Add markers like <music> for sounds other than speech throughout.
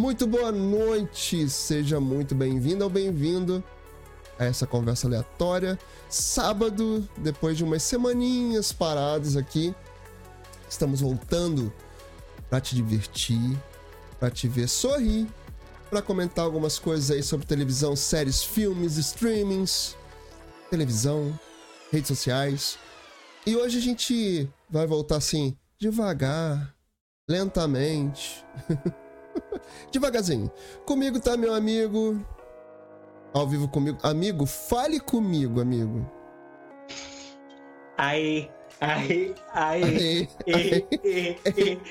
Muito boa noite, seja muito bem-vindo ou bem-vindo a essa conversa aleatória. Sábado, depois de umas semaninhas paradas aqui, estamos voltando para te divertir, para te ver sorrir, para comentar algumas coisas aí sobre televisão, séries, filmes, streamings, televisão, redes sociais. E hoje a gente vai voltar assim, devagar, lentamente. <laughs> Devagarzinho. Comigo tá meu amigo. Ao vivo comigo. Amigo, fale comigo, amigo. Aí, aí, aí.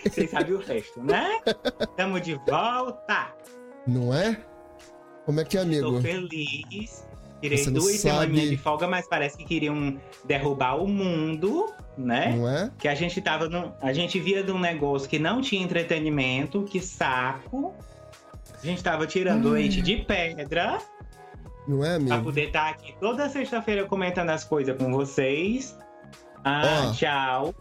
Vocês sabem o resto, né? Tamo de volta. Não é? Como é que é, amigo? Tô feliz. Tirei duas semaninhas de folga, mas parece que queriam derrubar o mundo, né? Não é? Que a gente tava no, A gente via de um negócio que não tinha entretenimento, que saco. A gente tava tirando hum. leite de pedra. Não é, amigo? Pra poder estar tá aqui toda sexta-feira comentando as coisas com vocês. Ah, oh. tchau.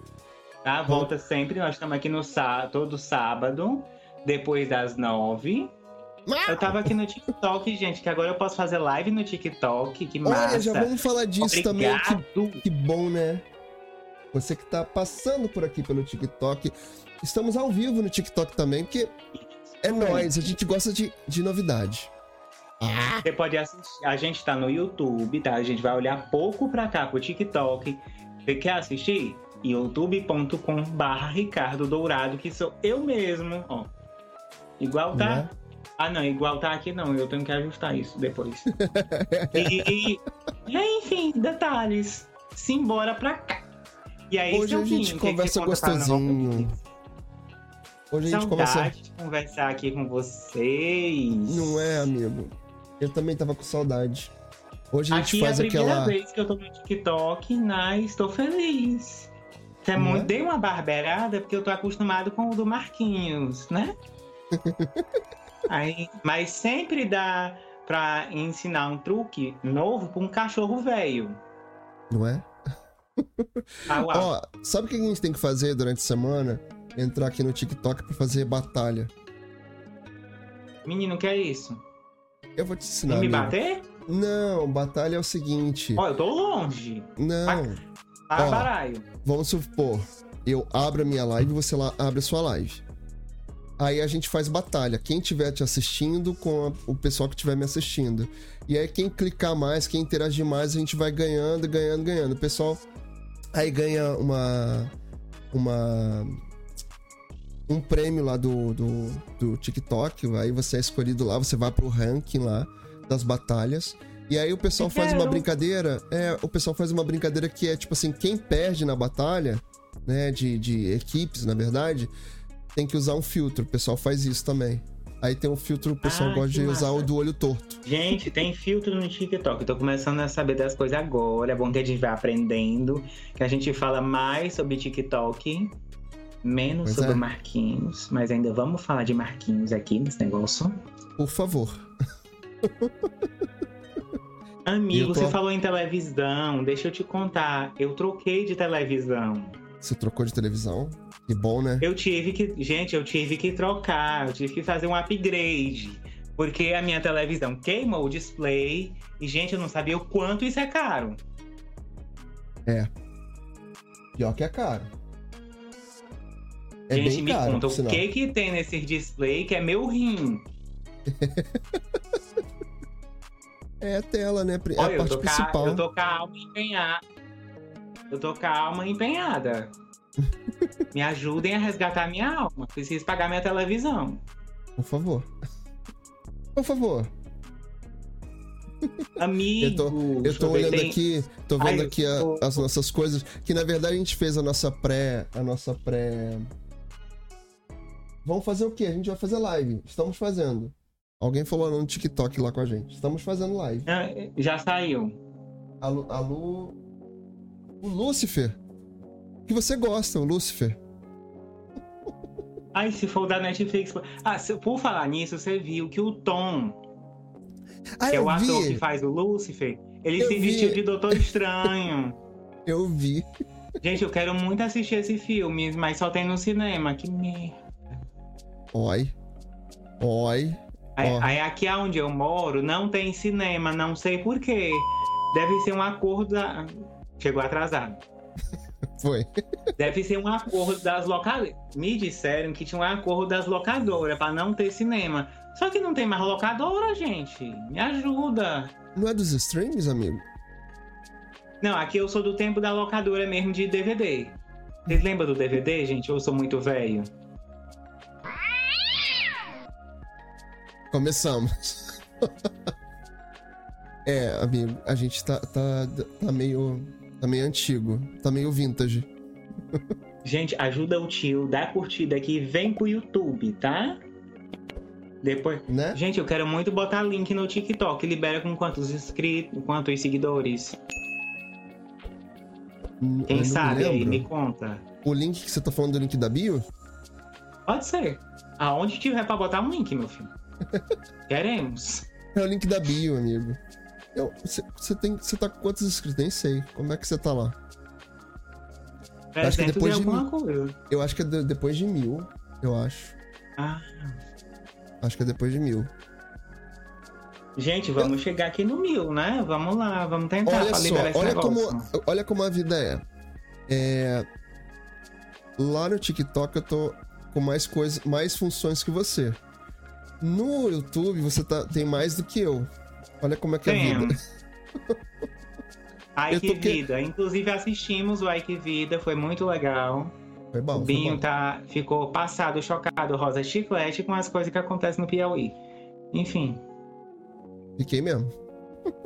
Tá? Volta oh. sempre. Nós estamos aqui no sá todo sábado, depois das nove. Eu tava aqui no TikTok, gente, que agora eu posso fazer live no TikTok, que massa. Olha, já vamos falar disso Obrigado. também. Que, que bom, né? Você que tá passando por aqui pelo TikTok. Estamos ao vivo no TikTok também, porque é nóis, a gente gosta de, de novidade. Ah. Você pode assistir. A gente tá no YouTube, tá? A gente vai olhar pouco pra cá pro TikTok. Você quer assistir? youtube.com barra Ricardo Dourado, que sou eu mesmo, ó. Igual tá? É? Ah, não, igual tá aqui não, eu tenho que ajustar isso depois. <laughs> e, e, enfim, detalhes. Simbora pra cá. E aí, Hoje a gente conversa gostosinho. Hoje a gente conversa. de conversar aqui com vocês. Não é, amigo? Eu também tava com saudade. Hoje a gente aqui faz é a primeira aquela... vez que eu tô no TikTok, né? Estou feliz. É muito... é? Dei uma barbeirada porque eu tô acostumado com o do Marquinhos, né? <laughs> Aí, mas sempre dá pra ensinar um truque novo pra um cachorro velho. Não é? Ah, Ó, sabe o que a gente tem que fazer durante a semana? Entrar aqui no TikTok pra fazer batalha. Menino, o que é isso? Eu vou te ensinar. E me bater? Não, batalha é o seguinte. Ó, eu tô longe. Não. Para Ó, baralho. Vamos supor, eu abro a minha live e você lá abre a sua live. Aí a gente faz batalha. Quem estiver te assistindo com a, o pessoal que estiver me assistindo. E aí quem clicar mais, quem interagir mais, a gente vai ganhando, ganhando, ganhando. O pessoal aí ganha uma. Uma. Um prêmio lá do, do, do TikTok. Aí você é escolhido lá, você vai pro ranking lá das batalhas. E aí o pessoal faz uma brincadeira. É, o pessoal faz uma brincadeira que é tipo assim, quem perde na batalha, né? De, de equipes, na verdade tem que usar um filtro. O pessoal faz isso também. Aí tem um filtro, o pessoal ah, gosta de massa. usar o do olho torto. Gente, tem filtro no TikTok. tô começando a saber das coisas agora. É bom que a gente vai aprendendo. Que a gente fala mais sobre TikTok, menos pois sobre é. Marquinhos. Mas ainda vamos falar de Marquinhos aqui nesse negócio. Por favor. <laughs> Amigo, tô... você falou em televisão. Deixa eu te contar. Eu troquei de televisão. Você trocou de televisão? Que bom, né? Eu tive que. Gente, eu tive que trocar, eu tive que fazer um upgrade. Porque a minha televisão queimou o display. E, gente, eu não sabia o quanto isso é caro. É. Pior que é caro. É gente, me caro, conta, o que que tem nesse display que é meu rim? <laughs> é a tela, né? É Olha, a parte eu principal. eu tô com a alma empenhada. Eu tô com a alma empenhada. Me ajudem a resgatar minha alma. Preciso pagar minha televisão. Por favor. Por favor. Amigo. Eu tô, eu tô olhando tem... aqui, tô vendo Ai, aqui a, tô... as nossas coisas. Que na verdade a gente fez a nossa pré. A nossa pré. Vamos fazer o quê? A gente vai fazer live. Estamos fazendo. Alguém falou no TikTok lá com a gente. Estamos fazendo live. Já saiu. A Lu, a Lu... O Lúcifer que você gosta, o Lucifer. Ai, se for da Netflix. Ah, se, por falar nisso, você viu que o Tom, ah, que é o ator que faz o Lucifer, ele eu se vi. vestiu de Doutor Estranho. <laughs> eu vi. Gente, eu quero muito assistir esse filme, mas só tem no cinema. Que merda. Oi. Oi. Aí, Ó. aí aqui onde eu moro não tem cinema, não sei porquê. Deve ser um acordo da... Chegou atrasado. <laughs> Foi. Deve ser um acordo das locadoras. Me disseram que tinha um acordo das locadoras para não ter cinema. Só que não tem mais locadora, gente. Me ajuda. Não é dos streams, amigo? Não, aqui eu sou do tempo da locadora mesmo de DVD. Vocês lembram do DVD, gente? Ou eu sou muito velho? Começamos. <laughs> é, amigo, a gente tá, tá, tá meio. Tá meio antigo. Tá meio vintage. Gente, ajuda o tio, dá curtida aqui, vem pro YouTube, tá? Depois. Né? Gente, eu quero muito botar link no TikTok. Libera com quantos inscritos, quantos seguidores? Hum, Quem sabe aí, lembro. me conta. O link que você tá falando do link da bio? Pode ser. Aonde tiver pra botar um link, meu filho. <laughs> Queremos. É o link da bio, amigo. Você tem. Você tá com quantos inscritos? Nem sei. Como é que você tá lá? Acho que 300 depois de coisa. Eu acho que é de- depois de mil. Eu acho. Ah, Acho que é depois de mil. gente, vamos chegar aqui no mil, né? Vamos lá, vamos tentar Olha só, olha negócio. como, olha como a vida é. é. Lá no TikTok eu tô com mais coisas, mais funções que você. No YouTube você tá, tem mais do que eu. Olha como é que é a vida. <laughs> Ai, que vida. Inclusive assistimos o Ai Que Vida, foi muito legal. Foi bom, o Binho bom. tá, ficou passado, chocado, rosa chiclete com as coisas que acontecem no Piauí. Enfim. Fiquei mesmo. <laughs>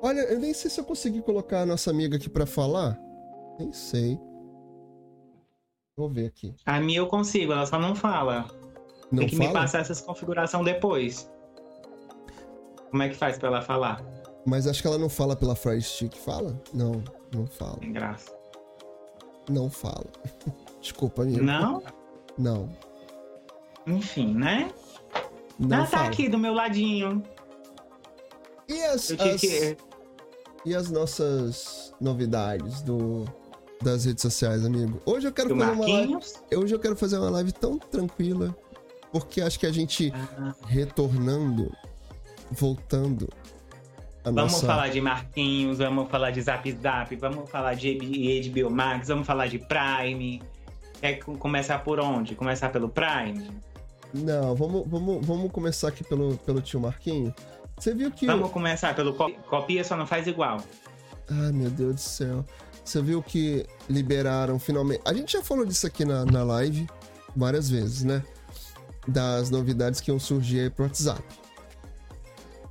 Olha, eu nem sei se eu consegui colocar a nossa amiga aqui pra falar. Nem sei. Vou ver aqui. A minha eu consigo, ela só não fala. Não Tem que me fala? passar essas configurações depois. Como é que faz pra ela falar? Mas acho que ela não fala pela Fry Stick. Fala? Não, não fala. Tem graça. Não fala. <laughs> Desculpa, amigo. Não? Não. Enfim, né? Não ah, tá fala. aqui do meu ladinho. E as, as- que. e as nossas novidades do, das redes sociais, amigo? Hoje eu quero Do fazer uma live. Marquinhos. Hoje eu quero fazer uma live tão tranquila. Porque acho que a gente Ah, retornando, voltando a Vamos nossa. falar de Marquinhos, vamos falar de Zap Zap, vamos falar de HBO Max, vamos falar de Prime. Quer co- começar por onde? Começar pelo Prime? Não, vamos, vamos, vamos começar aqui pelo, pelo tio Marquinho. Você viu que. Vamos começar pelo co- copia, só não faz igual. Ai, meu Deus do céu. Você viu que liberaram finalmente. A gente já falou disso aqui na, na live várias vezes, né? Das novidades que iam surgir aí pro WhatsApp.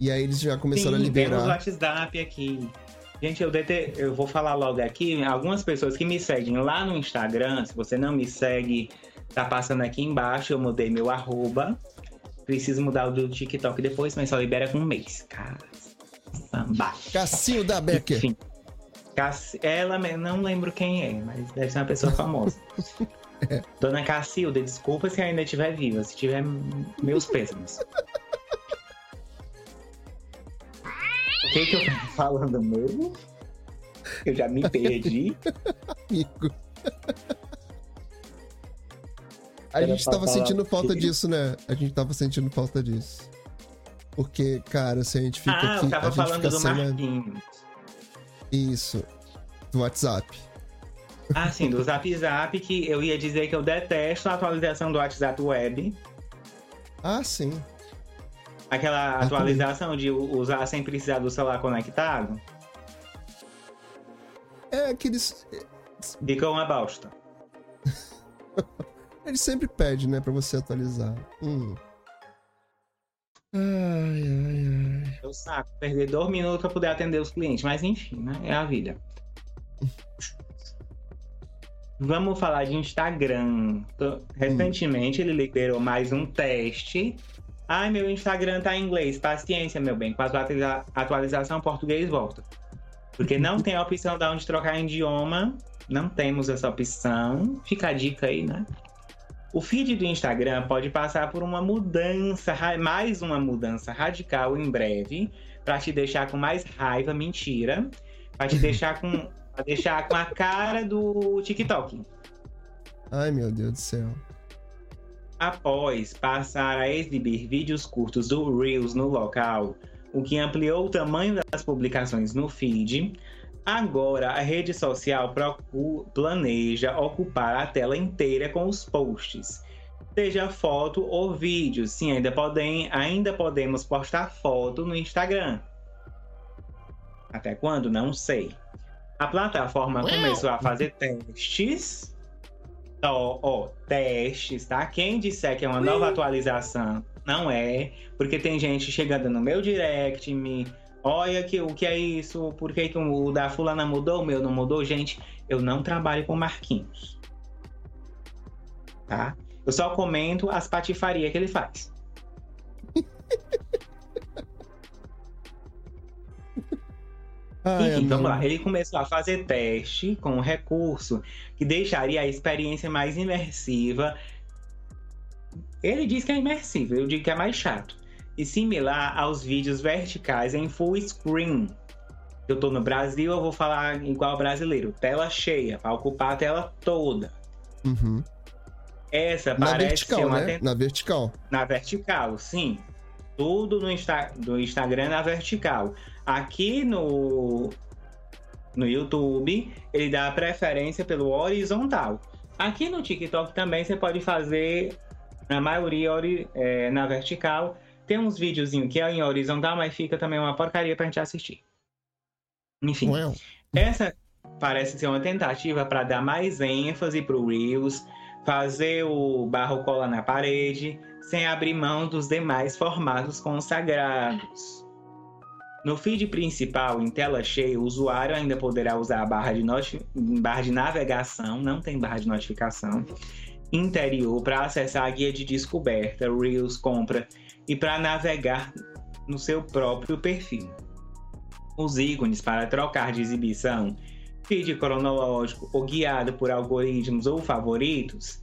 E aí eles já começaram Sim, a temos liberar. WhatsApp aqui. Gente, eu, dete- eu vou falar logo aqui. Algumas pessoas que me seguem lá no Instagram, se você não me segue, tá passando aqui embaixo. Eu mudei meu arroba. Preciso mudar o do TikTok depois, mas só libera com um mês. Caramba. Cassinho da Becker. Enfim. Ela, não lembro quem é, mas deve ser uma pessoa <laughs> famosa. Dona Cacilda, desculpa se ainda estiver viva. Se tiver, meus pêsames. Que, que eu tava falando mesmo? Eu já me perdi. Amigo. A Era gente tava sentindo falta quê? disso, né? A gente tava sentindo falta disso. Porque, cara, se a gente fica ah, aqui. eu tava a gente falando fica do sem a- Marquinhos. Isso. Do WhatsApp. Ah, sim, do Zap Zap, que eu ia dizer que eu detesto a atualização do WhatsApp Web. Ah, sim. Aquela atualização de usar sem precisar do celular conectado. É aqueles. Fica uma bosta. <laughs> Ele sempre pede, né, pra você atualizar. Hum. Ai, ai, ai. É o saco. Perder dois minutos pra poder atender os clientes. Mas enfim, né? É a vida. <laughs> Vamos falar de Instagram. Recentemente ele liberou mais um teste. Ai, meu Instagram tá em inglês. Paciência, meu bem. Com a atualiza- atualização, português volta. Porque não tem a opção de onde trocar idioma. Não temos essa opção. Fica a dica aí, né? O feed do Instagram pode passar por uma mudança, mais uma mudança radical em breve, para te deixar com mais raiva, mentira, para te deixar com, deixar com a cara do TikTok. Ai, meu Deus do céu. Após passar a exibir vídeos curtos do Reels no local, o que ampliou o tamanho das publicações no feed, agora a rede social planeja ocupar a tela inteira com os posts, seja foto ou vídeo. Sim, ainda, podem, ainda podemos postar foto no Instagram. Até quando? Não sei. A plataforma começou a fazer testes. Ó, ó, testes, tá? Quem disser que é uma nova atualização, não é. Porque tem gente chegando no meu direct, me. Olha que, o que é isso? Por que, que o da fulana mudou, o meu não mudou? Gente, eu não trabalho com Marquinhos. Tá? Eu só comento as patifarias que ele faz. <laughs> Ai, Enfim, vamos lá. Ele começou a fazer teste com um recurso que deixaria a experiência mais imersiva. Ele diz que é imersivo, eu digo que é mais chato. E similar aos vídeos verticais em full screen. Eu tô no Brasil, eu vou falar igual brasileiro. Tela cheia, para ocupar a tela toda. Uhum. Essa na parece vertical, ser uma né? Na vertical. Na vertical, sim. Tudo no Insta... do Instagram na vertical. Aqui no, no YouTube, ele dá preferência pelo horizontal. Aqui no TikTok também você pode fazer, na maioria, é, na vertical. Tem uns videozinhos que é em horizontal, mas fica também uma porcaria pra gente assistir. Enfim, well. essa parece ser uma tentativa para dar mais ênfase pro Reels, fazer o barro cola na parede, sem abrir mão dos demais formatos consagrados. No feed principal, em tela cheia, o usuário ainda poderá usar a barra de, barra de navegação, não tem barra de notificação, interior para acessar a guia de descoberta, Reels, compra e para navegar no seu próprio perfil. Os ícones para trocar de exibição, feed cronológico ou guiado por algoritmos ou favoritos,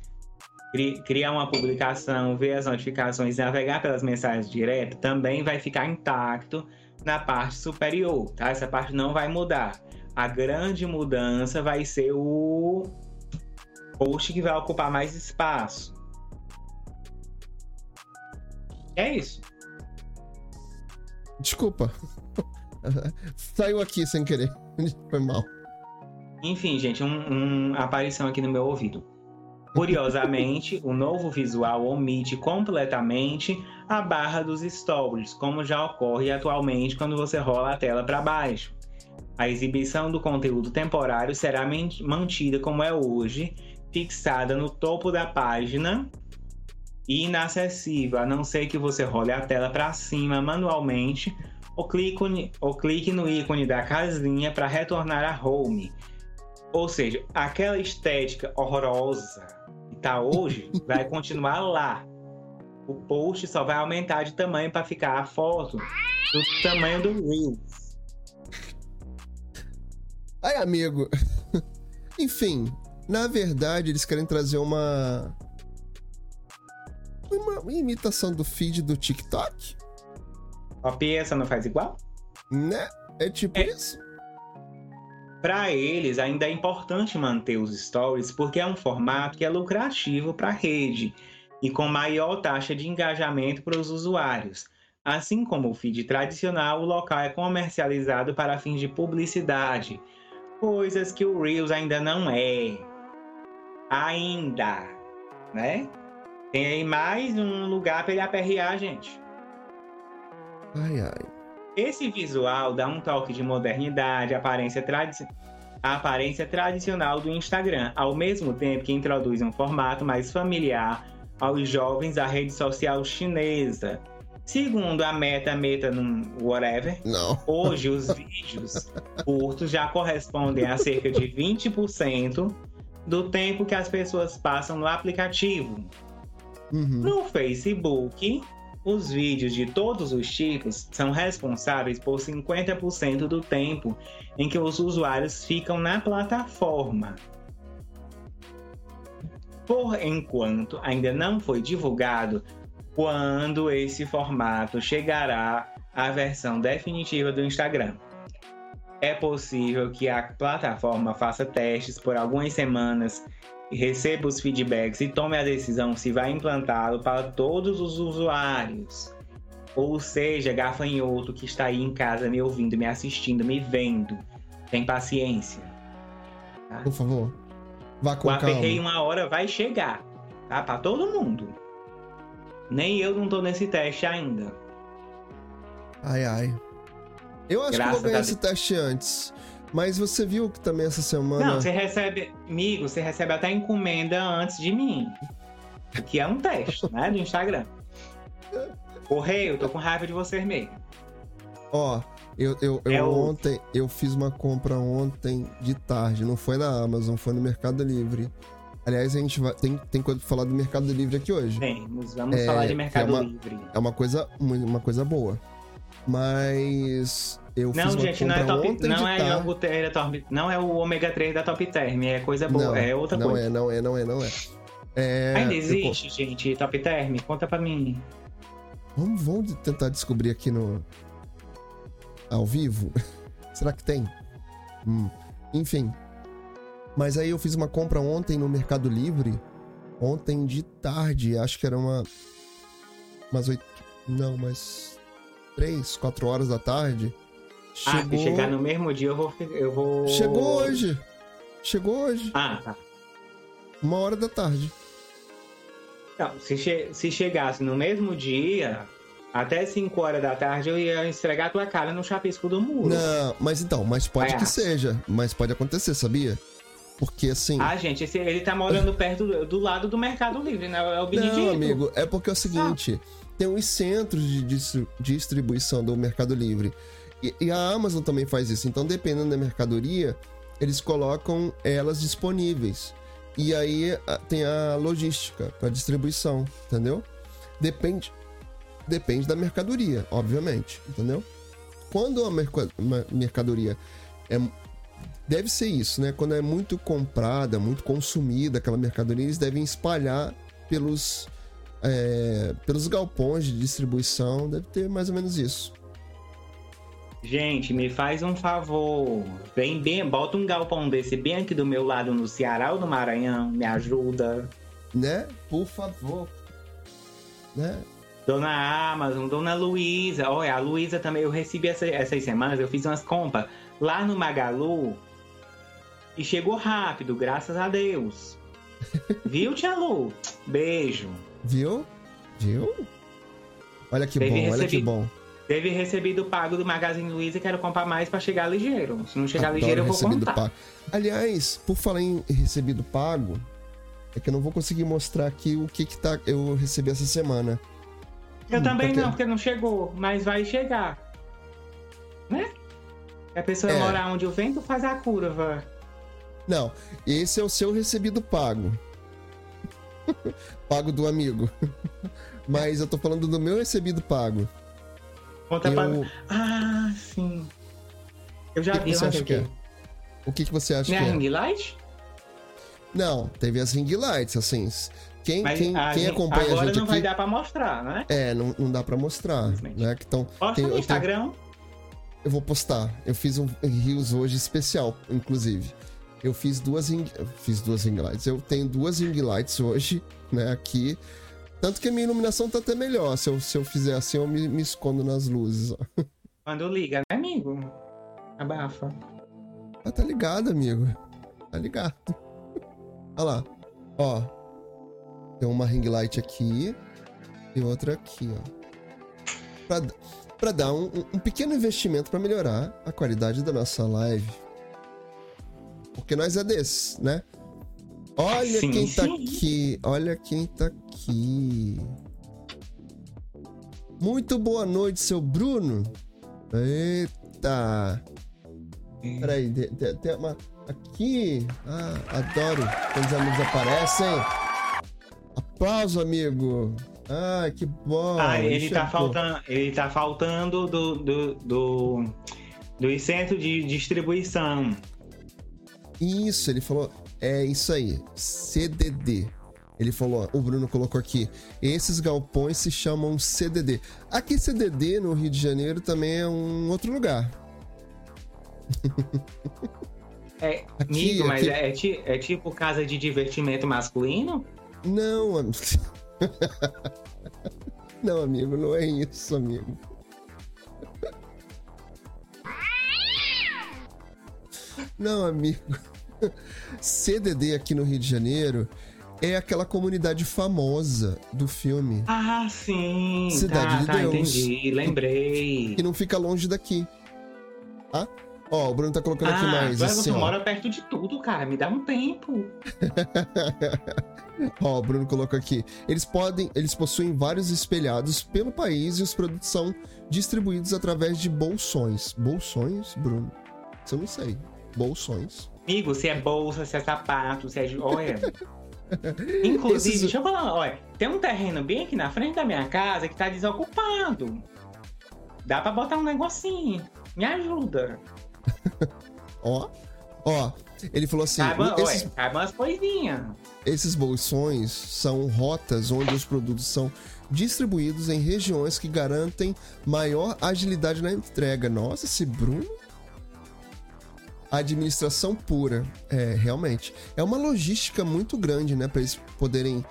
criar uma publicação, ver as notificações e navegar pelas mensagens diretas também vai ficar intacto na parte superior, tá? Essa parte não vai mudar. A grande mudança vai ser o post que vai ocupar mais espaço. É isso. Desculpa. Saiu aqui sem querer. Foi mal. Enfim, gente, um, um aparição aqui no meu ouvido. Curiosamente, o novo visual omite completamente a barra dos stories, como já ocorre atualmente quando você rola a tela para baixo. A exibição do conteúdo temporário será mantida como é hoje, fixada no topo da página e inacessível, a não ser que você role a tela para cima manualmente ou clique, ou clique no ícone da casinha para retornar a home. Ou seja, aquela estética horrorosa tá hoje vai continuar lá. O post só vai aumentar de tamanho para ficar a foto do tamanho do Reels. Ai, amigo. <laughs> Enfim, na verdade, eles querem trazer uma. Uma imitação do feed do TikTok. Copia, essa não faz igual? Né? É tipo é. isso. Para eles, ainda é importante manter os stories porque é um formato que é lucrativo para a rede e com maior taxa de engajamento para os usuários. Assim como o feed tradicional, o local é comercializado para fins de publicidade, coisas que o Reels ainda não é. Ainda, né? Tem aí mais um lugar para ele aperrear, gente. Ai, ai. Esse visual dá um toque de modernidade, aparência aparência tradicional do Instagram, ao mesmo tempo que introduz um formato mais familiar aos jovens da rede social chinesa. Segundo a Meta Meta whatever, Não. hoje os vídeos <laughs> curtos já correspondem a cerca de 20% do tempo que as pessoas passam no aplicativo. Uhum. No Facebook, os vídeos de todos os tipos são responsáveis por 50% do tempo em que os usuários ficam na plataforma. Por enquanto, ainda não foi divulgado quando esse formato chegará à versão definitiva do Instagram. É possível que a plataforma faça testes por algumas semanas receba os feedbacks e tome a decisão se vai implantá-lo para todos os usuários. Ou seja, gafanhoto que está aí em casa me ouvindo, me assistindo, me vendo. Tem paciência. Tá? Por favor. Vá com o aperrei uma hora vai chegar. Tá? Para todo mundo. Nem eu não tô nesse teste ainda. Ai, ai. Eu acho Graças que vou ganhar esse teste antes. Mas você viu que também essa semana. Não, você recebe. Amigo, você recebe até encomenda antes de mim. Que é um teste, né? Do Instagram. Correio, eu tô com raiva de vocês mesmo. Ó, eu, eu, eu é ontem, eu fiz uma compra ontem de tarde. Não foi na Amazon, foi no Mercado Livre. Aliás, a gente vai, tem, tem coisa pra falar do Mercado Livre aqui hoje. Temos, vamos é, falar de Mercado é uma, Livre. É uma coisa, uma coisa boa. Mas eu não, gente, não é top, não é, é top, não é o ômega 3 da Top Term, é coisa boa, não, é outra não coisa. Não é, não é, não é, não é. é Ainda existe, eu... gente, Top Term? Conta pra mim. Vamos, vamos tentar descobrir aqui no ao vivo. <laughs> Será que tem? Hum. Enfim. Mas aí eu fiz uma compra ontem no Mercado Livre. Ontem de tarde, acho que era uma umas oito, não, mas três, quatro horas da tarde. Chegou... Ah, se chegar no mesmo dia eu vou, eu vou. Chegou hoje. Chegou hoje. Ah, tá. Uma hora da tarde. Não, se, che se chegasse no mesmo dia, até 5 horas da tarde eu ia estregar a tua cara no chapisco do muro. Não, mas então, mas pode que seja. Mas pode acontecer, sabia? Porque assim. Ah, gente, esse, ele tá morando perto do, do, lado do Mercado Livre, né? É o Benedito. Não, amigo, é porque é o seguinte: ah. tem os centros de distribuição do Mercado Livre. E, e, a Amazon também faz isso. Então, dependendo da mercadoria, eles colocam elas disponíveis. E aí tem a logística para distribuição, entendeu? Depende, depende da mercadoria, obviamente, entendeu? Quando a mercadoria é deve ser isso, né? Quando é muito comprada, muito consumida aquela mercadoria, eles devem espalhar pelos é, pelos galpões de distribuição, deve ter mais ou menos isso. Gente, me faz um favor. Vem bem, bota um galpão desse bem aqui do meu lado no Ceará ou no Maranhão, me ajuda. Né? Por favor. Né? Dona Amazon, Dona Luísa. Olha, a Luísa também, eu recebi essa, essas semanas, eu fiz umas compras lá no Magalu e chegou rápido, graças a Deus. <laughs> Viu, Tia Lu? Beijo. Viu? Viu? Olha que Teve bom, recebi... olha que bom. Teve recebido pago do Magazine Luiza e quero comprar mais para chegar ligeiro. Se não chegar Adoro ligeiro, eu vou contar. Pago. Aliás, por falar em recebido pago, é que eu não vou conseguir mostrar aqui o que que tá, eu recebi essa semana. Eu hum, também porque... não, porque não chegou, mas vai chegar. Né? A pessoa é. mora onde o vento faz a curva. Não, esse é o seu recebido pago. <laughs> pago do amigo. <laughs> Mas eu tô falando do meu recebido pago. Conta eu... pra... Ah, sim. Eu já que vi, que você acha que é? O que, que você acha Não que é? ring light? Não, teve as ring lights, assim. Quem, quem, quem acompanha a gente Agora não aqui... vai dar pra mostrar, né? É, não, não dá pra mostrar. Né? Que tão, Posta tem, no Instagram. Eu, tenho... eu vou postar. Eu fiz um Rios hoje especial, inclusive. Eu fiz duas ring... fiz duas ring lights. Eu tenho duas ring lights hoje, né, aqui. Tanto que a minha iluminação tá até melhor. Se eu, se eu fizer assim, eu me, me escondo nas luzes. Ó. Quando liga, né, amigo? Abafa. Ah, tá ligado, amigo. Tá ligado. Olha lá. Ó. Tem uma ring light aqui e outra aqui, ó. Pra, pra dar um, um pequeno investimento para melhorar a qualidade da nossa live. Porque nós é desses, né? Olha sim, quem tá aqui. Olha quem tá aqui. Muito boa noite, seu Bruno. Eita. Peraí, tem, tem uma. Aqui. Ah, adoro quando os amigos aparecem. Aplauso, amigo. Ah, que bom. Ah, ele tá, faltando, ele tá faltando do, do, do, do centro de distribuição. Isso, ele falou. É isso aí. CDD. Ele falou, o Bruno colocou aqui. Esses galpões se chamam CDD. Aqui, CDD no Rio de Janeiro também é um outro lugar. <laughs> É, Aqui, amigo, mas aqui- é, ti- é tipo casa de divertimento masculino? Não, am- <laughs> não, amigo, não é isso, amigo. <laughs> Não, amigo. CDD aqui no Rio de Janeiro é aquela comunidade famosa do filme, Ah, sim. Cidade tá, de tá, Deus. entendi. Lembrei. que não fica longe daqui. Tá? Ó, o Bruno tá colocando aqui Ah, mais. agora Assim, você ó. mora perto de tudo, cara. Me dá um tempo. <laughs> Ó, o Bruno colocou aqui. Eles podem, eles possuem vários espelhados pelo país e os produtos são distribuídos através de bolsões. Bolsões, Bruno? Isso eu não sei. Bolsões. Amigo, se é bolsa, se é sapato, se é. Olha. <laughs> Inclusive, Esses- deixa eu falar, olha, tem um terreno bem aqui na frente da minha casa que tá desocupado. Dá pra botar um negocinho. Me ajuda. <laughs> Ó, ó. Ele falou assim: Cabe, esses, cabe umas coisinhas. esses bolsões são rotas onde os produtos são distribuídos em regiões que garantem maior agilidade na entrega. Nossa, esse Bruno. Administração pura. É, realmente. É uma logística muito grande, né? Para eles poderem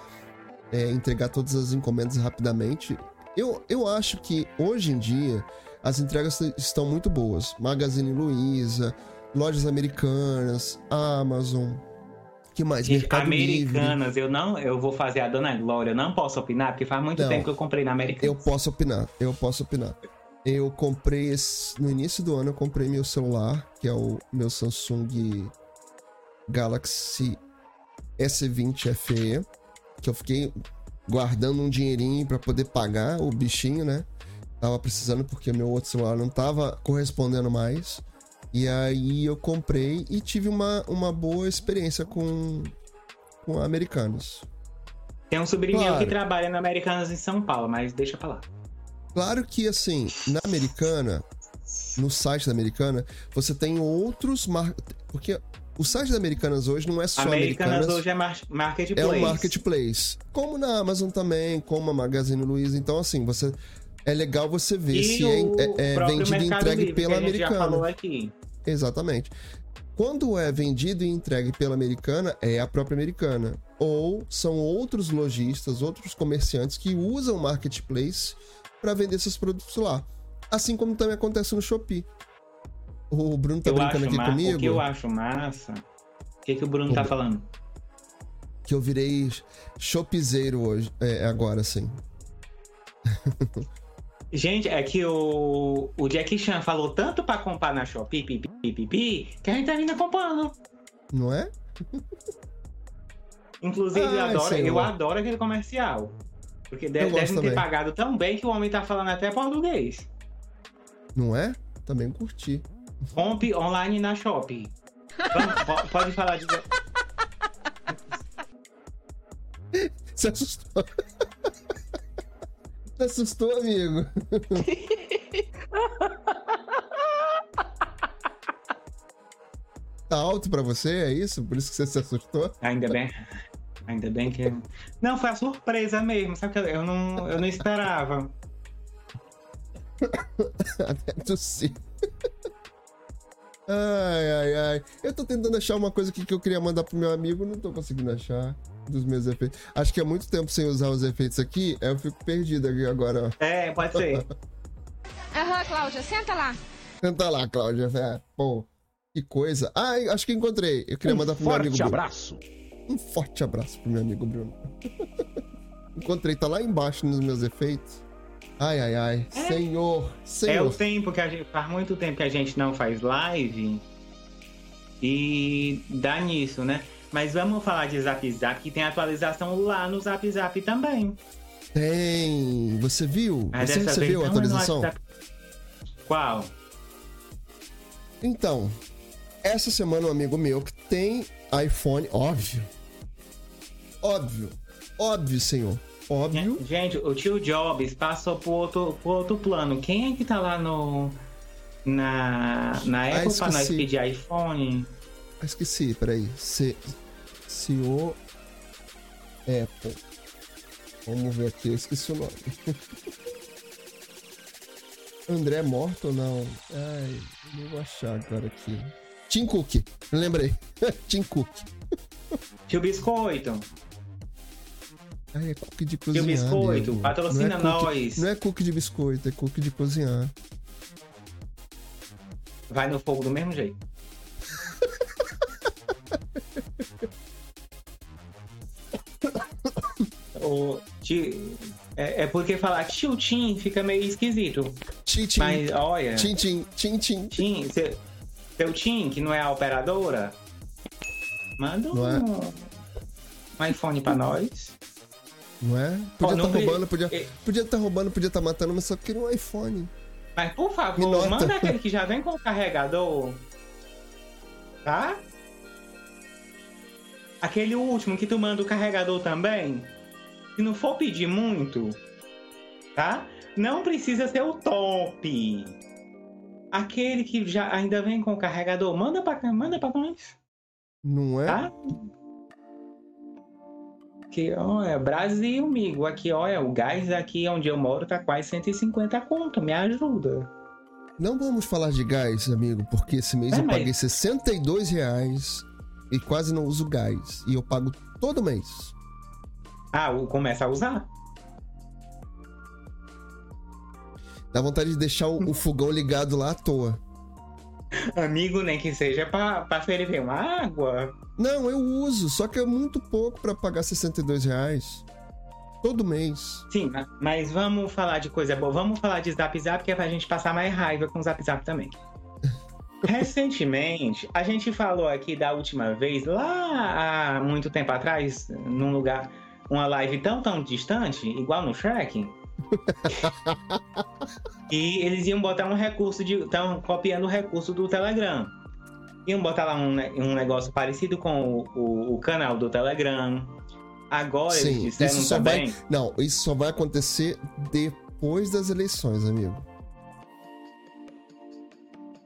é, entregar todas as encomendas rapidamente. Eu, eu acho que hoje em dia as entregas estão muito boas. Magazine Luiza, lojas americanas, Amazon. que mais? Gente, Mercado Livre. Americanas, eu não, eu vou fazer a Dona Glória, eu não posso opinar, porque faz muito Não. tempo que eu comprei na Americanas. Eu posso opinar, eu posso opinar. Eu comprei esse, no início do ano eu comprei meu celular, que é o meu Samsung Galaxy S20 FE, que eu fiquei guardando um dinheirinho pra poder pagar o bichinho, né? Tava precisando porque meu outro celular não tava correspondendo mais. E aí eu comprei e tive uma, uma boa experiência com, com americanos. Tem um sobrinho Claro. que trabalha na Americanas em São Paulo, mas deixa pra lá. Claro que, assim, na Americana, no site da Americana, você tem outros mar... Porque o site da Americanas hoje não é só Americanas, Americanas, hoje é mar é marketplace. um marketplace. Como na Amazon também, como a Magazine Luiza. Então, assim, você... É legal você ver E se é, é- é vendido e entregue Livre, pela Americana. falou aqui. Exatamente. Quando é vendido e entregue pela americana, é a própria americana. Ou são outros lojistas, outros comerciantes que usam o marketplace para vender seus produtos lá. Assim como também acontece no Shopee. O Bruno tá eu brincando aqui comigo O que eu acho massa. O que, que o Bruno tá Como? falando? que eu virei shopizeiro hoje, é, agora sim. <laughs> Gente, é que o, o Jack Chan falou tanto pra comprar na Shopee, pi, pi, pi, pi, que a gente tá vindo comprando. Não é? Inclusive, eu, Ai, adoro, senhor. eu adoro aquele comercial. Porque deve, ter pagado tão bem que o homem tá falando até português. Não é? Também curti. Compre online na Shopee. Vamos, po- pode falar de. Se assustou. Se assustou, amigo? tá alto pra você, é isso? Por isso que você se assustou? Ainda bem. Ainda bem que. Não, foi a surpresa mesmo. Sabe que eu- não, eu não esperava. Até tossi. Ai, ai, ai. Eu tô tentando achar uma coisa aqui que eu queria mandar pro meu amigo, não tô conseguindo achar dos meus efeitos. Acho que é muito tempo sem usar os efeitos aqui, aí eu fico perdido aqui agora, ó. É, pode ser. <laughs> Aham, Cláudia, senta lá. Tenta lá, Cláudia. É, pô, que coisa. Ai, acho que encontrei. Eu queria mandar pro meu amigo Forte Bruno. abraço. Um forte abraço pro meu amigo Bruno. <laughs> Encontrei, tá lá embaixo nos meus efeitos. Ai, ai, ai. Senhor, É senhor. o tempo que a gente. Faz muito tempo que a gente não faz live. E dá nisso, né? Mas vamos falar de Zap Zap, que tem atualização lá no Zap Zap também. Tem. Você viu? Mas Você recebeu a é atualização? Qual? Então, essa semana um amigo meu que tem iPhone, óbvio. Óbvio. Óbvio, senhor. Óbvio. Gente, o tio Jobs passou pro outro, outro plano. Quem é que tá lá no. Na, na Ah, Apple pra nós pedir iPhone? Ah, esqueci, peraí. C... CEO Apple. Vamos ver aqui, eu esqueci o nome. <laughs> André Morto ou não? Ai, eu vou achar agora aqui. Tim Cook. Lembrei. <laughs> Tim Cook. Tio Biscoito. Ah, é cookie de cozinhar. Biscoito, amigo. patrocina Não é cookie- nós. Não é cookie de biscoito, é cookie de cozinhar. Vai no fogo do mesmo jeito. <laughs> O tio- é, é porque falar tio Tim fica meio esquisito. Tim. Mas olha, tim, tim. Tim, seu, seu Tim, que não é a operadora, manda é? um, um iPhone pra nós. Não é? Podia estar pre- roubando, podia É. podia estar roubando, podia estar matando, mas só queria um iPhone. Mas por favor, manda aquele que já vem com o carregador. Tá? Aquele último que tu manda o carregador também. Se não for pedir muito, tá? Não precisa ser o top. Aquele que já ainda vem com o carregador, manda pra, manda pra nós, Não é? tá? Que, olha, Brasil, amigo. Aqui, olha, o gás aqui onde eu moro tá quase 150 conto. Me ajuda. Não vamos falar de gás, amigo, porque esse mês É, eu mas- paguei 62 reais e quase não uso gás. E eu pago todo mês. Ah, começa a usar? Dá vontade de deixar o, o fogão ligado lá à toa. Amigo, nem que seja pra ferver uma água. Não, eu uso, só que é muito pouco pra pagar 62 reais. Todo mês. Sim, ma- mas vamos falar de coisa boa. Vamos falar de Zap Zap, que é pra gente passar mais raiva com o Zap Zap também. <laughs> Recentemente, a gente falou aqui da última vez, lá há muito tempo atrás, num lugar, uma live tão, tão distante, igual no Shrek. <laughs> e eles iam botar um recurso de. Estão copiando o recurso do Telegram. Iam botar lá um, ne- um negócio parecido com o, o- o canal do Telegram. Agora eles Sim, disseram isso só também. vai. Não, isso só vai acontecer depois das eleições, amigo.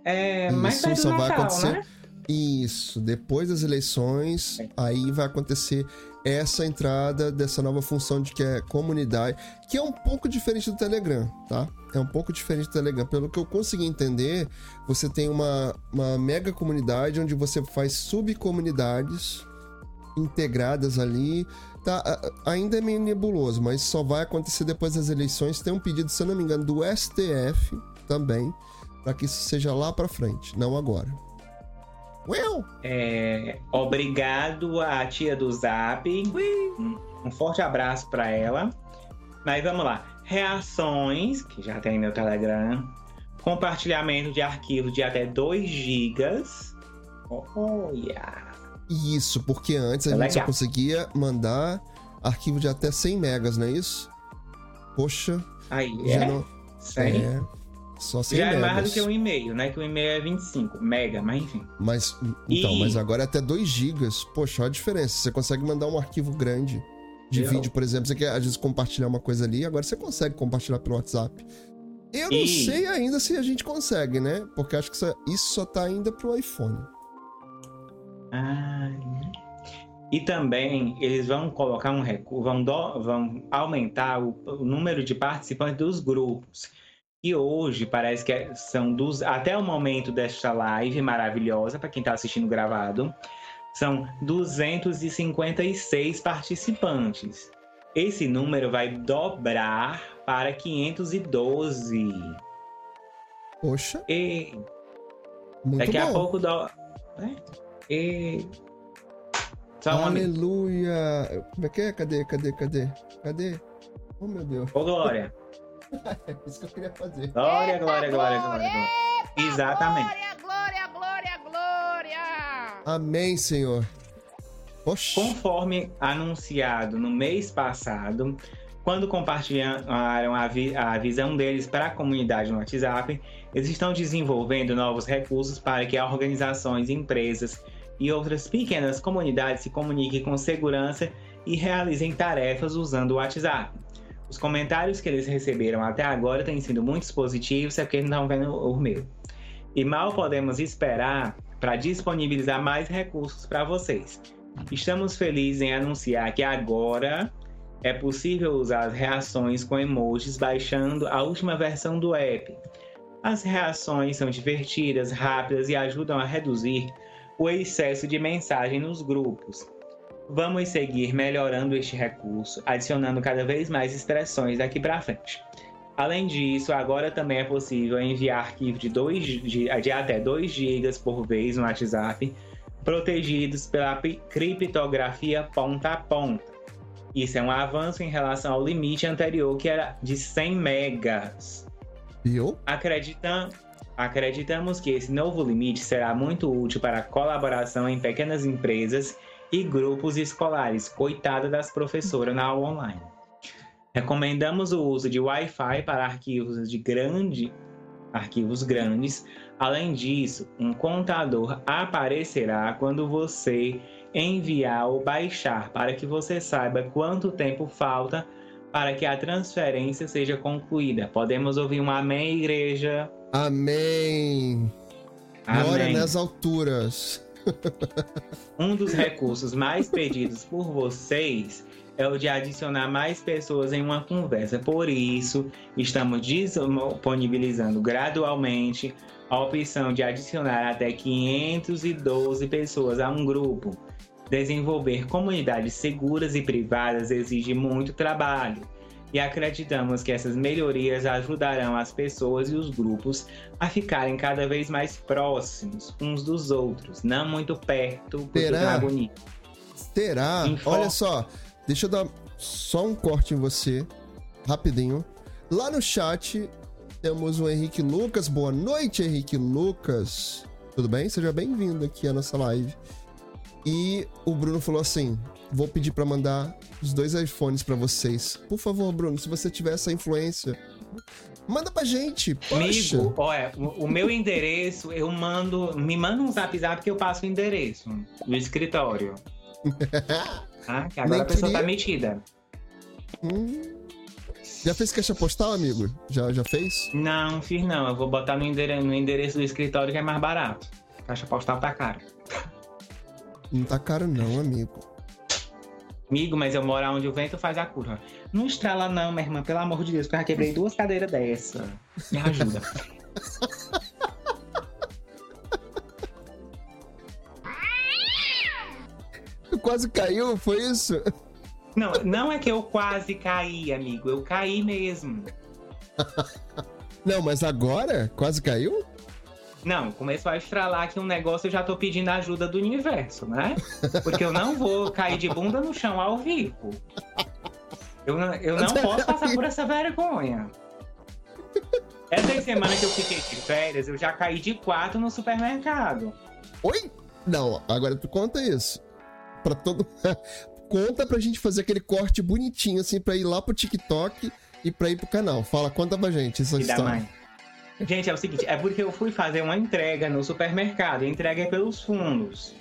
É, Isso mais do só vai Natal, acontecer né? Isso, depois das eleições, aí vai acontecer essa entrada dessa nova função de que é comunidade, que é um pouco diferente do Telegram, tá? É um pouco diferente do Telegram. Pelo que eu consegui entender, você tem uma, uma mega comunidade onde você faz subcomunidades integradas ali. Tá, ainda é meio nebuloso, mas só vai acontecer depois das eleições. Tem um pedido, se eu não me engano, do STF também, para que isso seja lá para frente, não agora. Well, É, obrigado à tia do Zap. Um, um forte abraço pra ela. Mas vamos lá. Reações, que já tem no Telegram. Compartilhamento de arquivos de até 2 GB. Olha. Isso, porque antes a É gente só legal. conseguia mandar arquivo de até 100 megas, não é isso? Poxa, Aí, já é? não. 100? É, só 100 Já é megas. mais do que um e-mail, né? Que o e-mail é 25 mega, mas enfim. Mas, então, E- mas agora é até 2 gigas. Poxa, olha a diferença. Você consegue mandar um arquivo grande de Eu- vídeo, por exemplo. Você quer, às vezes, compartilhar uma coisa ali, agora você consegue compartilhar pelo WhatsApp. Eu não E- sei ainda se a gente consegue, né? Porque acho que isso- isso só tá ainda pro iPhone. Ah, e também eles vão colocar um recurso, vão, do- vão aumentar o, o número de participantes dos grupos. E hoje parece que é- são dos. Até o momento desta live maravilhosa, para quem está assistindo gravado, são 256 participantes. Esse número vai dobrar para 512. Poxa, E muito daqui a bom. pouco. Do... né? E... Aleluia! Como é que é? Cadê, cadê, cadê? Cadê? Oh, meu Deus. Ô, Glória. É <laughs> isso que eu queria fazer. Glória, Eita, glória, glória, glória, glória. Exatamente. Glória, glória, glória, glória! Amém, Senhor. Poxa. Conforme anunciado no mês passado, quando compartilharam a, vi- a visão deles para a comunidade no WhatsApp, eles estão desenvolvendo novos recursos para que organizações, empresas e outras pequenas comunidades se comuniquem com segurança e realizem tarefas usando o WhatsApp. Os comentários que eles receberam até agora têm sido muito positivos, é porque não estão vendo o meu. E mal podemos esperar para disponibilizar mais recursos para vocês. Estamos felizes em anunciar que agora é possível usar as reações com emojis baixando a última versão do app. As reações são divertidas, rápidas e ajudam a reduzir o excesso de mensagem nos grupos. Vamos seguir melhorando este recurso, adicionando cada vez mais expressões daqui para frente. Além disso, agora também é possível enviar arquivos de, 2, de, de até 2 GB por vez no WhatsApp, protegidos pela criptografia ponta a ponta. Isso é um avanço em relação ao limite anterior, que era de 100 megas. Eu? Acreditam, acreditamos que esse novo limite será muito útil para a colaboração em pequenas empresas e grupos escolares. Coitada das professoras na aula online. Recomendamos o uso de Wi-Fi para arquivos de grande arquivos grandes. Além disso, um contador aparecerá quando você enviar ou baixar para que você saiba quanto tempo falta para que a transferência seja concluída. Podemos ouvir um amém, igreja? Amém. amém. Glória nas alturas. Um dos recursos mais pedidos por vocês é o de adicionar mais pessoas em uma conversa. Por isso, estamos disponibilizando gradualmente a opção de adicionar até 512 pessoas a um grupo. Desenvolver comunidades seguras e privadas exige muito trabalho, e acreditamos que essas melhorias ajudarão as pessoas e os grupos a ficarem cada vez mais próximos uns dos outros, não muito perto, não é bonito. Será? Olha só, deixa eu dar só um corte em você, rapidinho. Lá no chat temos o Henrique Lucas. Boa noite, Henrique Lucas. Tudo bem? Seja bem-vindo aqui à nossa live. E o Bruno falou assim: vou pedir para mandar os dois iPhones para vocês. Por favor, Bruno, se você tiver essa influência, manda pra gente. Poxa. Amigo, olha, o, o meu endereço, eu mando. Me manda um zap zap que eu passo o endereço do escritório. <laughs> ah, que agora Nem a pessoa queria... tá metida. Hum. Já fez caixa postal, amigo? Já, já fez? Não, fiz não. Eu vou botar no endereço, no endereço do escritório que é mais barato. Caixa postal tá caro. Não tá caro não, amigo. Amigo, mas eu moro onde o vento faz a curva. Não estrala não, minha irmã, pelo amor de Deus, porque eu já quebrei <laughs> duas cadeiras dessa. Me ajuda. quase caiu, foi isso? Não, não é que eu quase caí, amigo. Eu caí mesmo. <laughs> não, mas agora? Quase caiu? Não, começou a estralar aqui um negócio, eu já tô pedindo ajuda do universo, né? Porque eu não vou cair de bunda no chão ao vivo. Eu, eu não posso passar por essa vergonha. Essa semana que eu fiquei de férias, eu já caí de quatro no supermercado. Oi? Não, agora tu conta isso. Pra todo. <laughs> conta pra gente fazer aquele corte bonitinho, assim, pra ir lá pro TikTok e pra ir pro canal. Fala, conta pra gente essa e história. Mãe. Gente, é o seguinte, é porque eu fui fazer uma entrega no supermercado, entrega é pelos fundos.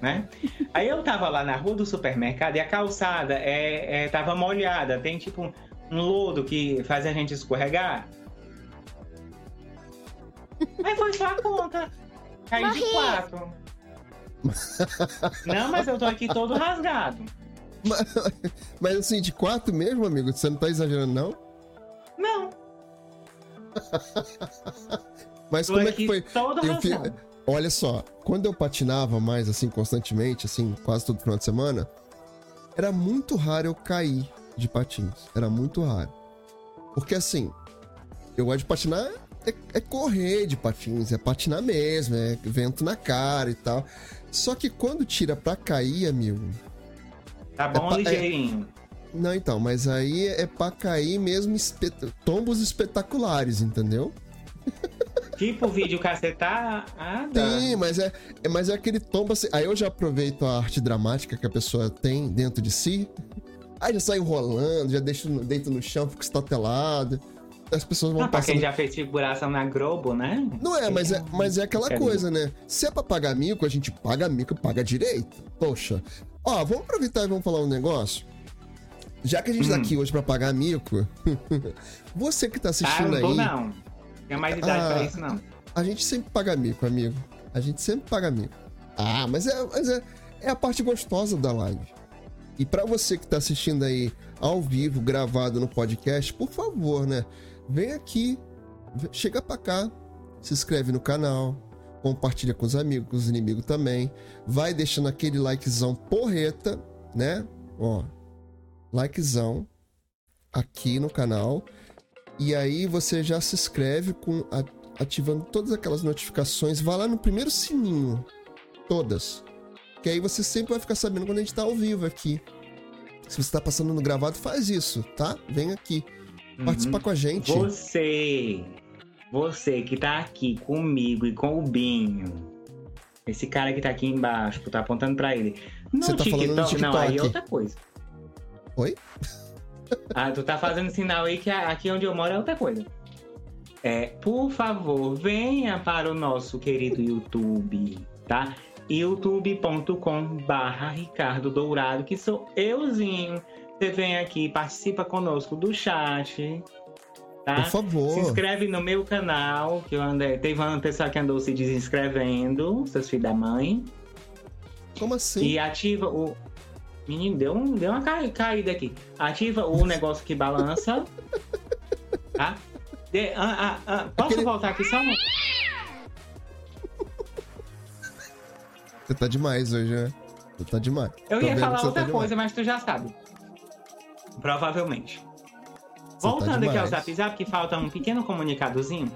Né? Aí eu tava lá na rua do supermercado e a calçada é, é tava molhada, tem tipo um lodo que faz a gente escorregar. Aí foi só a conta. Caí de quatro. Não, mas eu tô aqui todo rasgado. Mas, mas assim, de quatro mesmo, amigo? Você não tá exagerando, não? Não. <laughs> Mas como é que foi? Eu fi... Olha só, quando eu patinava mais assim constantemente, assim, quase todo final de semana, era muito raro eu cair de patins. Era muito raro. Porque assim, eu gosto de patinar é, é, correr de patins, é patinar mesmo, é vento na cara e tal. Só que quando tira pra cair, amigo. Tá bom é, ligeirinho. Não, então, mas aí é pra cair mesmo espet... tombos espetaculares, entendeu? Tipo vídeo cacetar. Ah, Sim, mas é, é, mas é aquele tombo assim. Aí eu já aproveito a arte dramática que a pessoa tem dentro de si. Aí já sai rolando, já deixo deito no chão, fico estatelado. As pessoas vão ah, passando... Pra quem já fez figuração na Globo, né? Não é, mas é, mas é aquela coisa, né? Se é pra pagar mico, a gente paga mico, paga direito. Poxa. Ó, vamos aproveitar e vamos falar um negócio. Já que a gente hum. tá aqui hoje pra pagar mico, <laughs> você que tá assistindo ah, não aí. Não, tem mais idade ah, pra isso, não. A gente sempre paga mico, amigo. A gente sempre paga mico. Ah, mas é, mas é, é a parte gostosa da live. E para você que tá assistindo aí ao vivo, gravado no podcast, por favor, né? Vem aqui, chega pra cá, se inscreve no canal, compartilha com os amigos, com os inimigos também. Vai deixando aquele likezão porreta, né? Ó, likezão aqui no canal. E aí você já se inscreve com ativando todas aquelas notificações. Vai lá no primeiro sininho, todas. Que aí você sempre vai ficar sabendo quando a gente tá ao vivo aqui. Se você tá passando no gravado, faz isso, tá? Vem aqui. Participar uhum. com a gente. Você você que tá aqui comigo e com o Binho. Esse cara que tá aqui embaixo, que tá apontando pra ele. No Você tá TikTok, falando no TikTok. Não, aí é outra coisa. Oi? Ah, tu tá fazendo sinal aí que aqui onde eu moro é outra coisa. É, por favor, venha para o nosso querido YouTube, tá? youtube.com barra Ricardo Dourado, que sou euzinho. Você vem aqui, participa conosco do chat, tá? Por favor. Se inscreve no meu canal, que eu andei. Teve uma pessoa que andou se desinscrevendo, seus filhos da mãe. Como assim? E ativa o. Menino, deu, um, deu uma ca... caída aqui. Ativa o negócio que balança. <laughs> tá? De... Ah, ah, ah. Posso Aquele... voltar aqui só? Você tá demais hoje, né? Você tá demais. Eu Tô ia falar outra tá coisa, demais. mas tu já sabe. Provavelmente. Tá Voltando tá aqui ao Zap Zap, que falta um pequeno comunicadozinho.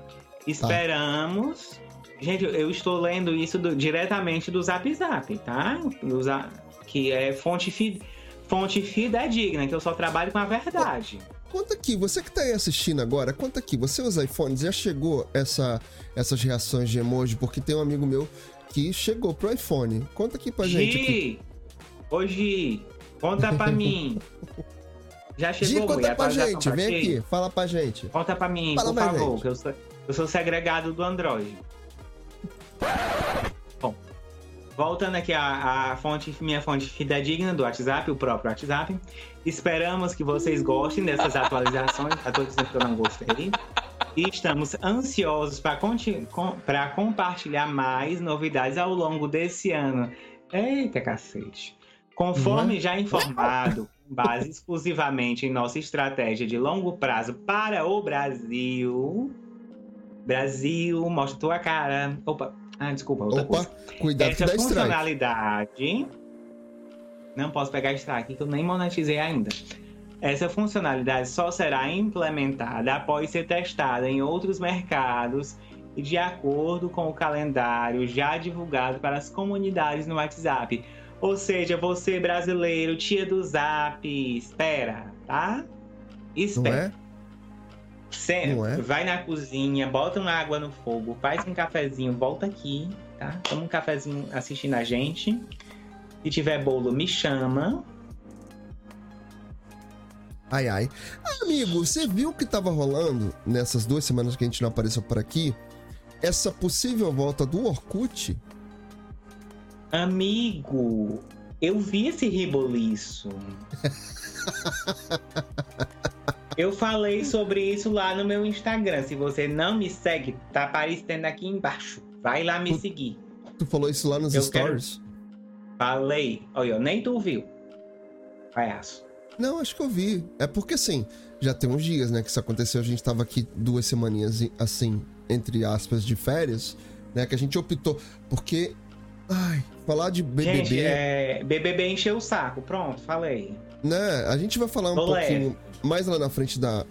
Esperamos. Gente, eu estou lendo isso do, diretamente do Zap Zap, tá? Do Zap, que é fonte, fi, fonte fidedigna, que eu só trabalho com a verdade. Conta aqui, você que tá aí assistindo agora, conta aqui, você usa iPhones, já chegou essa, essas reações de emoji? Porque tem um amigo meu que chegou pro iPhone. Conta aqui pra Gi, gente. Aqui. Hoje, conta pra mim. Já chegou, Gi, conta pra <laughs> gente, vem aqui, fala pra gente. Conta pra mim, fala por favor, gente. que eu sou, eu sou segregado do Android. Voltando aqui à, à fonte, minha fonte fidedigna do WhatsApp, o próprio WhatsApp. Esperamos que vocês gostem dessas atualizações. A todos que eu não gostei. E estamos ansiosos para com, compartilhar mais novidades ao longo desse ano. Eita cacete! Conforme uhum. já informado, base exclusivamente em nossa estratégia de longo prazo para o Brasil. Brasil, mostra tua cara. Opa, ah, desculpa, outra Opa, coisa. cuidado Essa que dá funcionalidade. Não posso pegar strike, que eu nem monetizei ainda. Essa funcionalidade só será implementada após ser testada em outros mercados e de acordo com o calendário já divulgado para as comunidades no WhatsApp. Ou seja, você brasileiro, tia do Zap, espera, tá? Espera. Não é? Vai na cozinha, bota uma água no fogo, faz um cafezinho, volta aqui, tá? Toma um cafezinho assistindo a gente. Se tiver bolo, me chama. Ai, ai. Amigo, você viu o que tava rolando nessas duas semanas que a gente não apareceu por aqui? Essa possível volta do Orkut Amigo, eu vi esse riboliço. <laughs> eu falei sobre isso lá no meu Instagram. Se você não me segue, tá aparecendo aqui embaixo. Vai lá me tu, seguir. Tu falou isso lá nos eu stories? Quero... Falei. Olha, nem tu viu. Palhaço. Não, acho que eu vi. É porque assim, já tem uns dias, né, que isso aconteceu. A gente tava aqui duas semaninhas assim, entre aspas, de férias, né? Que a gente optou. Porque Ai, falar de BBB. Gente, é... BBB encheu o saco. Pronto, falei. Né? A gente vai falar um pouquinho mais lá na frente da.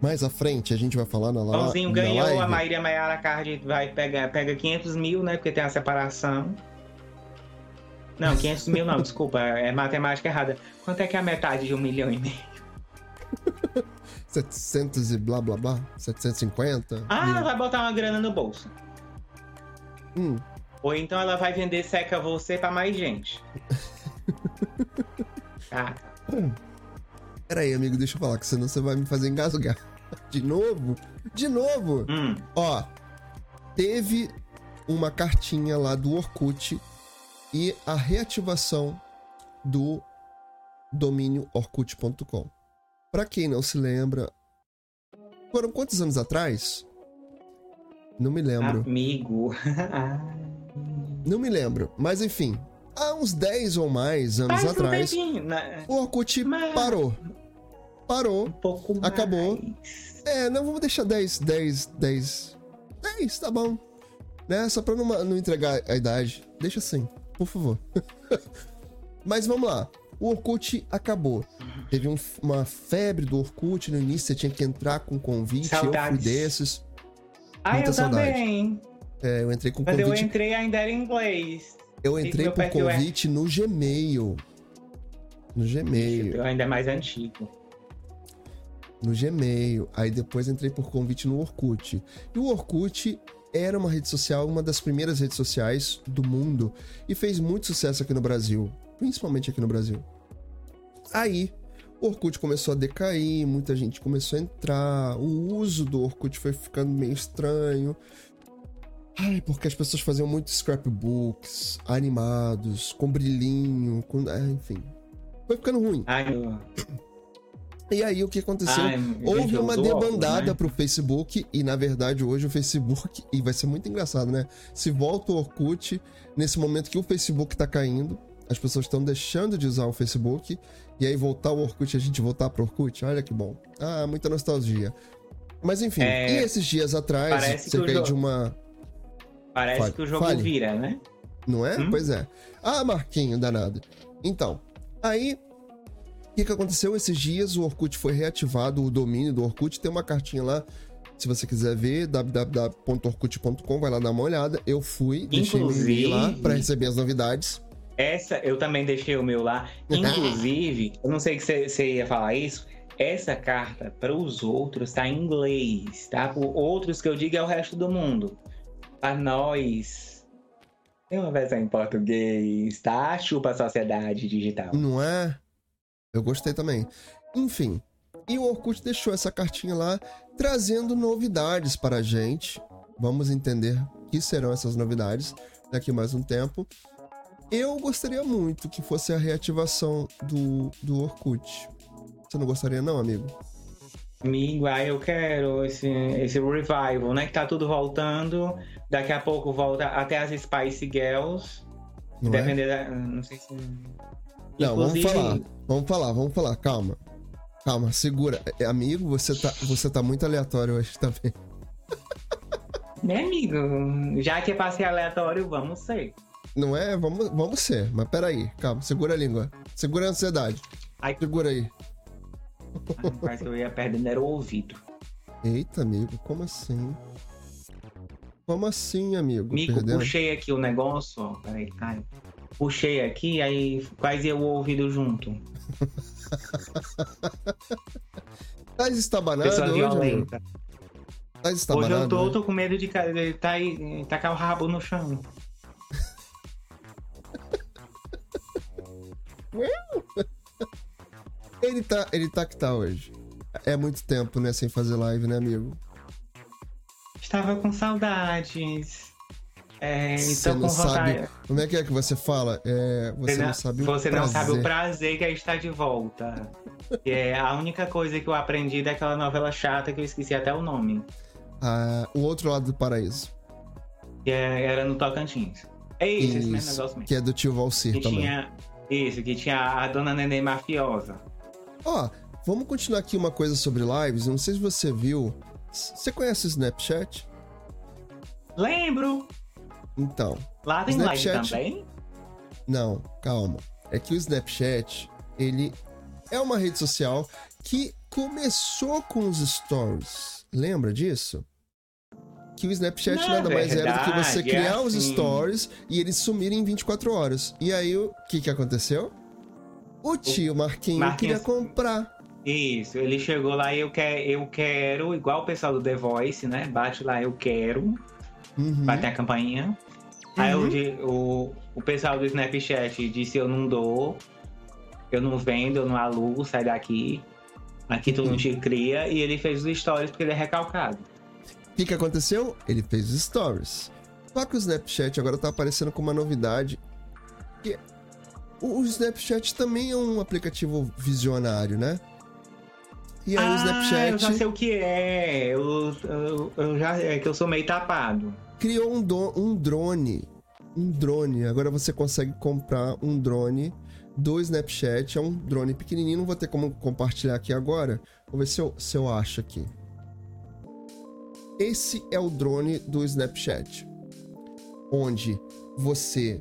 Mais à frente, a gente vai falar na live. Pãozinho ganhou, a Maíra Maiara Card vai pegar pega 500 mil, né? Porque tem a separação. Não, <laughs> 500 mil não, desculpa, é matemática errada. Quanto é que é a metade de um milhão e meio? <laughs> 700 e blá blá blá? 750? Ah, mil. vai botar uma grana no bolso. Hum. Ou então ela vai vender seca você para mais gente. ah. <laughs> <coughs> Pera aí, amigo, deixa eu falar, que senão você vai me fazer engasgar. <laughs> De novo? De novo? Hum. Ó, teve uma cartinha lá do Orkut e a reativação do domínio orkut.com. Para quem não se lembra, foram quantos anos atrás? Não me lembro. Amigo. <laughs> Não me lembro. Mas enfim, há uns 10 ou mais anos Faz atrás, um né? o Orkut Mas... parou. Parou. Um pouco acabou. Mais. É, não, vamos deixar 10, 10, 10. 10, tá bom. Né? Só pra não, não entregar a idade. Deixa assim, por favor. <laughs> Mas vamos lá. O Orkut acabou. Teve um- uma febre do Orkut no início, você tinha que entrar com convite. Eu fui Saudades. desses. Ah, Muita eu saudade. também. É, eu entrei com Quando eu convite. entrei ainda era em inglês. Eu entrei por perfil é- convite no Gmail. No Gmail. Eu ainda é mais antigo. No Gmail. Aí depois entrei por convite no Orkut. E o Orkut era uma rede social, uma das primeiras redes sociais do mundo. E fez muito sucesso aqui no Brasil. Principalmente aqui no Brasil. Aí, o Orkut começou a decair, muita gente começou a entrar. O uso do Orkut foi ficando meio estranho. Ai, porque as pessoas faziam muito scrapbooks, animados, com brilhinho, com. é, enfim. Foi ficando ruim. Ai, eu... E aí o que aconteceu? Ai, Houve uma uso óculos, debandada né? pro Facebook e na verdade hoje o Facebook e vai ser muito engraçado, né? Se volta o Orkut nesse momento que o Facebook tá caindo, as pessoas estão deixando de usar o Facebook e aí voltar o Orkut a gente voltar pro Orkut, olha que bom. Ah, muita nostalgia. Mas enfim, É, e esses dias atrás, cerca de uma, Parece Fale, que o jogo fale. vira, né? não é? Hum? Pois é. Ah, Marquinho danado. Então, aí o que, que aconteceu esses dias? O Orkut foi reativado, o domínio do Orkut tem uma cartinha lá. Se você quiser ver, www.orkut.com, vai lá dar uma olhada. Eu fui, deixei meu e-mail lá Inclusive- pra receber as novidades. Essa, eu também deixei o meu lá. <laughs> Inclusive, eu não sei que você ia falar isso. Essa carta para os outros tá em inglês, tá? Por outros que eu digo é o resto do mundo. Para nós, tem uma versão em português, tá? Chupa a sociedade digital. Não é? Eu gostei também. Enfim, e o Orkut deixou essa cartinha lá, trazendo novidades para a gente. Vamos entender o que serão essas novidades daqui mais um tempo. Eu gostaria muito que fosse a reativação do, do Orkut. Você não gostaria, não, amigo? Amigo, ah, eu quero esse, esse revival, né? Que tá tudo voltando. Daqui a pouco volta até as Spice Girls. Não é? Depender da. Não sei se. Não, vamos Inclusive- falar. Vamos falar, vamos falar. Calma. Calma, segura. É, Amigo, você tá, você tá muito aleatório hoje também. <laughs> Né, amigo? Já que é pra ser aleatório, vamos ser. Não é? Vamos, vamos ser. Mas peraí, calma. Segura a língua. Segura a ansiedade. Ai. Segura aí. Parece que eu ia perdendo era o ouvido. Eita, amigo, como assim? Como assim, amigo? Mico, Perdendo? puxei aqui o negócio, ó. Peraí, ai. Puxei aqui, aí quase eu o ouvido junto. <laughs> Tá estabanado Pessoa hoje, amigo? violenta. Tá Hoje estabanado? eu tô, né? tô com medo de de tá aí- tacar o rabo no chão. <laughs> Ele tá, ele tá que tá hoje. É muito tempo, né, sem fazer live, né, amigo? Estava com saudades. É, Você então não com vontade. sabe. Como é que é que você fala? É, você não sabe o você não sabe o prazer. prazer que é estar de volta. É a única coisa que eu aprendi daquela novela chata que eu esqueci até o nome. Ah, o outro lado do paraíso. Que é- era no Tocantins. É isso, esse mesmo Isso, negócio mesmo. que é do tio Valcir Que também. tinha. Isso, que tinha a dona Neném mafiosa. Ó, vamos continuar aqui uma coisa sobre lives. Não sei se você viu. Você conhece o Snapchat? Lembro! Então, Lá tem Snapchat. live também? não, calma. É que o Snapchat, ele é uma rede social que começou com os stories. Lembra disso? Que o Snapchat Na nada mais era do que você verdade, é criar os assim. stories e eles sumirem em 24 horas. E aí, o que que aconteceu? O tio Marquinho Marquinhos- queria comprar. Isso, ele chegou lá e eu, quer, eu quero, igual o pessoal do The Voice, né? Bate lá, eu quero, Uhum. bate a campainha. Aí Uhum. o, di- o, o pessoal do Snapchat disse: Eu não dou, eu não vendo, eu não alugo, sai daqui. Aqui tu Uhum. não te cria. E ele fez os stories porque ele é recalcado. O que, que aconteceu? Ele fez os stories. Só que o Snapchat agora tá aparecendo com uma novidade. Que o Snapchat também é um aplicativo visionário, né? E aí o ah, Snapchat eu já sei o que é. Eu, eu, eu já, é que eu sou meio tapado. criou um, do- um drone. Um drone. Agora você consegue comprar um drone do Snapchat. É um drone pequenininho. Não vou ter como compartilhar aqui agora. Vou ver se eu, se eu acho aqui. Esse é o drone do Snapchat, onde você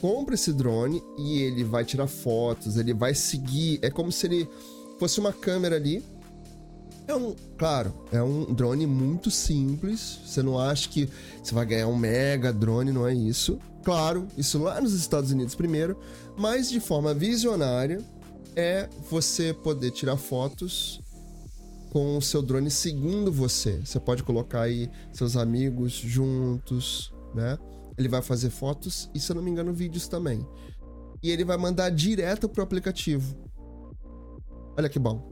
compra esse drone e ele vai tirar fotos, ele vai seguir, é como se ele fosse uma câmera ali. É um, claro, é um drone muito simples. Você não acha que você vai ganhar um mega drone, não é isso. Claro, isso lá nos Estados Unidos primeiro, mas de forma visionária é você poder tirar fotos com o seu drone seguindo você. Você pode colocar aí seus amigos juntos, né? Ele vai fazer fotos e, se eu não me engano, vídeos também. E ele vai mandar direto pro aplicativo. Olha que bom.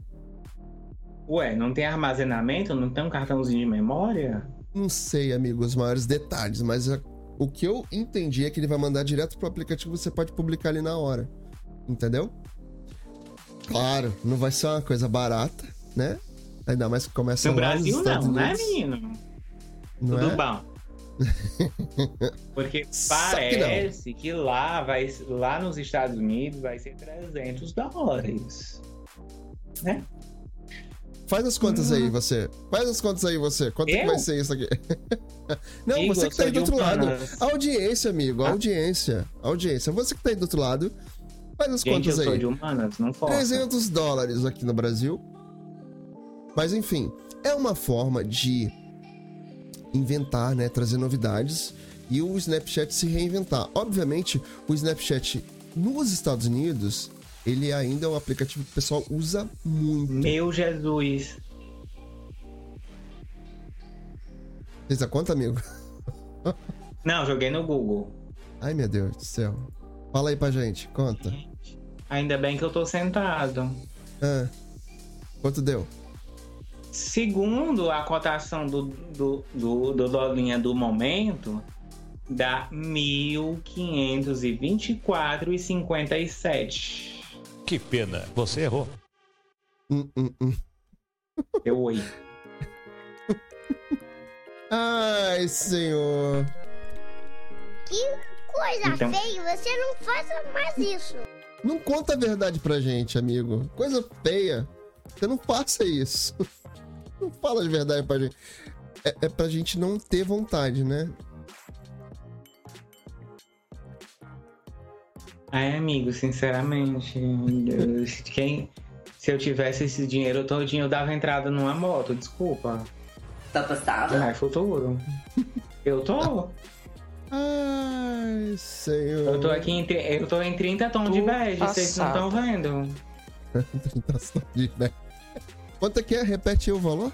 Ué, não tem armazenamento? Não tem um cartãozinho de memória? Não sei, amigo, os maiores detalhes, mas a, o que eu entendi é que ele vai mandar direto pro aplicativo você pode publicar ali na hora. Entendeu? Claro, não vai ser uma coisa barata, né? Ainda mais que começa No Brasil não, né, Unidos. menino? Não Tudo é? bom. <laughs> Porque Só que parece que, lá, vai, lá nos Estados Unidos vai ser 300 dólares. Né? Faz as contas aí, você. Faz as contas aí, você. Quanto que Eu? vai ser isso aqui? <laughs> Não, você eu que tá aí sou do outro lado. humanas. Audiência, amigo. Ah. Audiência. Audiência. Você que tá aí do outro lado. Faz as Gente, eu contas sou aí. de humanas, não posso. 300 dólares aqui no Brasil. Mas enfim, é uma forma de inventar, né? Trazer novidades e o Snapchat se reinventar. Obviamente, o Snapchat nos Estados Unidos, ele ainda é um aplicativo que o pessoal usa muito. Meu Jesus. Fez a conta, amigo? Não, joguei no Google. Ai, meu Deus do céu. Fala aí pra gente, conta. Ainda bem que eu tô sentado. Ah, quanto deu? Segundo a cotação do, do, do, do Dolinha do momento, dá 1.524,57. Que pena, você errou. Hum, hum, hum. Deu oi. <laughs> Ai, senhor. Que coisa Então- feia, você não faça mais isso. Não conta a verdade pra gente, amigo. Coisa feia. Você não faça isso. <laughs> Não fala de verdade pra gente. É, é pra gente não ter vontade, né? Ai, amigo, sinceramente, quem, se eu tivesse esse dinheiro todinho, eu dava entrada numa moto, desculpa. Tá passada? Ai, futuro. Eu tô. Ai, senhor. Eu tô aqui em, eu tô em 30 tons de Tô bege, vocês não estão vendo? <laughs> Tentação de ideia. Quanto é que é? Repete o valor?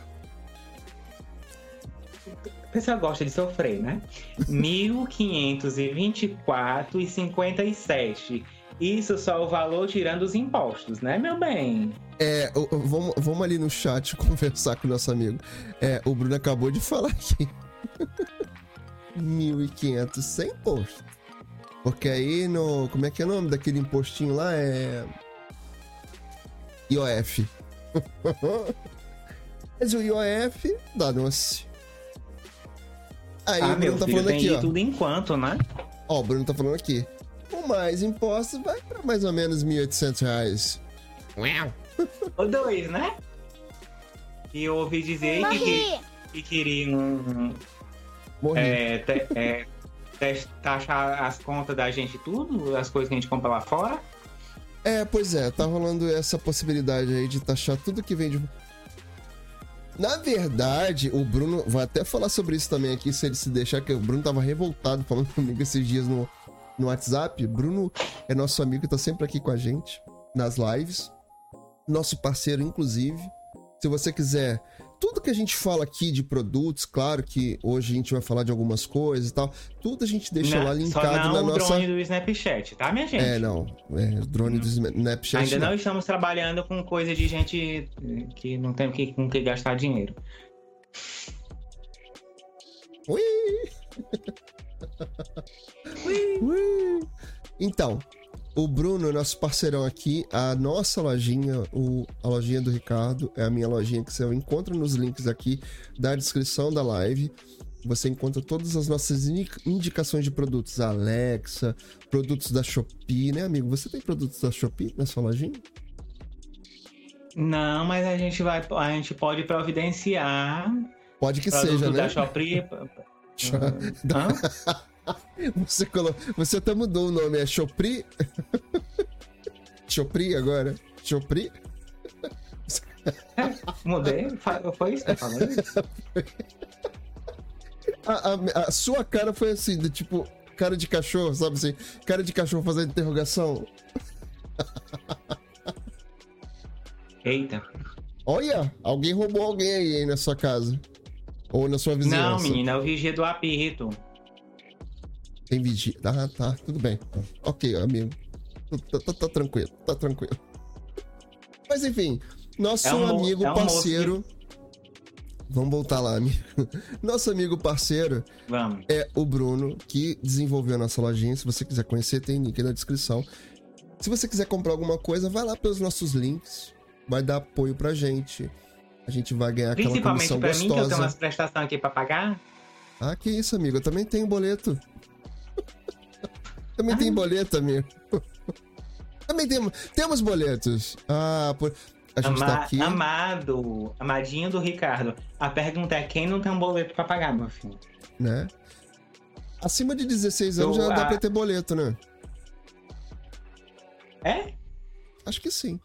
A pessoa gosta de sofrer, né? 1.524,57. Isso só o valor tirando os impostos, né, meu bem? É, o- o- vamos, vamos ali no chat <laughs> conversar com o nosso amigo. É, o Bruno acabou de falar aqui. 1.500 sem imposto. Porque aí no. Como é que é o nome daquele impostinho lá? É. IOF. <laughs> Mas o IOF dá doce. Aí ah, o meu Bruno tá falando aqui, ó. tudo enquanto, né? Ó, o Bruno tá falando aqui. Com mais impostos vai pra mais ou menos 1.800 reais. Ou dois, né? E eu ouvi dizer que, Morri. que queriam é, te- é, taxar as contas da gente tudo, as coisas que a gente compra lá fora. É, pois é, tá rolando essa possibilidade aí de taxar tudo que vem de. Na verdade, o Bruno. Vou até falar sobre isso também aqui, se ele se deixar, que o Bruno tava revoltado falando <laughs> comigo esses dias no, no WhatsApp. Bruno é nosso amigo, tá sempre aqui com a gente nas lives. Nosso parceiro, inclusive. Se você quiser. Tudo que a gente fala aqui de produtos, claro que hoje a gente vai falar de algumas coisas e tal. Tudo a gente deixa Não, lá só linkado não na o nossa. drone do Snapchat, tá, minha gente? É, não. É, o drone do Snapchat. Ainda não. não estamos trabalhando com coisa de gente que não tem que- com que gastar dinheiro. Ui! <laughs> Ui! Então, o Bruno, nosso parceirão aqui, a nossa lojinha, o, a lojinha do Ricardo, é a minha lojinha que você encontra nos links aqui da descrição da live. Você encontra todas as nossas indi- indicações de produtos Alexa, produtos da Shopee, né, amigo? Você tem produtos da Shopee na sua lojinha? Não, mas a gente vai, a gente pode providenciar Pode que seja, da né? Shopee. <laughs> Hã? Você, colo... Você até mudou o nome, é Chopri? <laughs> Chopri agora? Chopri? <laughs> Mudei? Foi isso que eu falei? A, a- a sua cara foi assim, do tipo, cara de cachorro, sabe assim? Cara de cachorro fazendo interrogação. Eita. Olha, alguém roubou alguém aí, hein, na sua casa. Ou na sua vizinhança. Não, menina, é o vigia do apito. Tem vigia. Ah, tá, tudo bem. Ok, amigo. Tá, tá- tá tranquilo, tá tranquilo. Mas enfim, nosso É um amigo é um moço parceiro. Vamos voltar lá, amigo. <laughs> Nosso amigo parceiro Vamos. é o Bruno, que desenvolveu a nossa lojinha. Se você quiser conhecer, tem link na descrição. Se você quiser comprar alguma coisa, vai lá pelos nossos links. Vai dar apoio pra gente. A gente vai ganhar aquela Principalmente comissão pra mim, que eu tenho gostosa. umas prestações aqui pra pagar. Ah, que isso, amigo. Eu também tenho boleto. Também Ah. tem boleto, amigo. <laughs> também temos, temos boletos. Ah, por... a gente tá Ama- aqui. Amado, amadinho do Ricardo. A pergunta é quem não tem um boleto pra pagar, meu filho? né? Acima de 16 anos Eu, já dá ah, pra ter boleto, né? É? Acho que sim.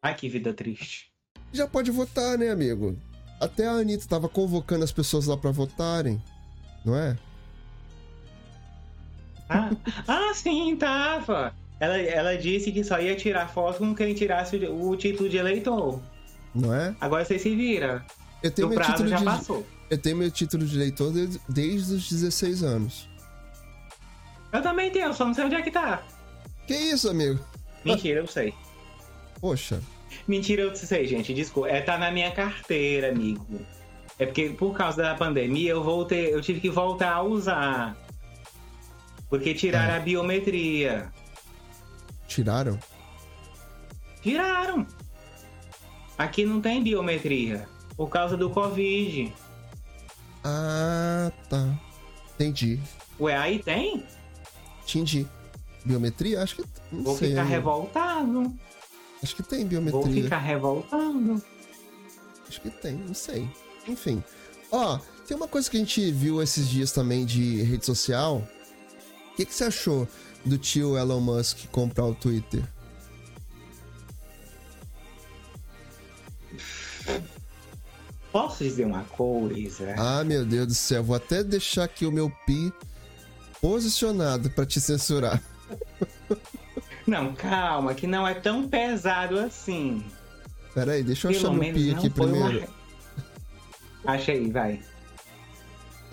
Ai, que vida triste. Já pode votar, né, amigo? Até a Anitta tava convocando as pessoas lá pra votarem, não é? Ah, ah, sim, tava. Ela, ela disse que só ia tirar foto com quem tirasse o, o título de eleitor. Não é? Agora você se vira. Eu tenho O meu prazo título já de passou. eu tenho meu título de eleitor desde, desde os 16 anos. Eu também tenho, só não sei onde é que tá. Que isso, amigo? Mentira, eu sei. Poxa. Mentira, eu sei, gente. Desculpa. É, tá na minha carteira, amigo. É porque por causa da pandemia eu voltei, eu tive que voltar a usar. Porque tiraram É. a biometria. Tiraram? Tiraram. Aqui não tem biometria. Por causa do Covid. Ah, tá. Entendi. Ué, aí tem? Entendi. Biometria? Acho que. Não Vou sei. ficar revoltado. Acho que tem Vou biometria. ficar revoltado. Acho que tem, não sei. Enfim. Ó, tem uma coisa que a gente viu esses dias também de rede social. O que, que você achou do tio Elon Musk comprar o Twitter? Posso dizer uma coisa? Ah, meu Deus do céu. Vou até deixar aqui o meu pi posicionado pra te censurar. Não, calma, que não é tão pesado assim. Pera aí, deixa eu Pelo achar meu pi aqui uma- primeiro. Achei, vai.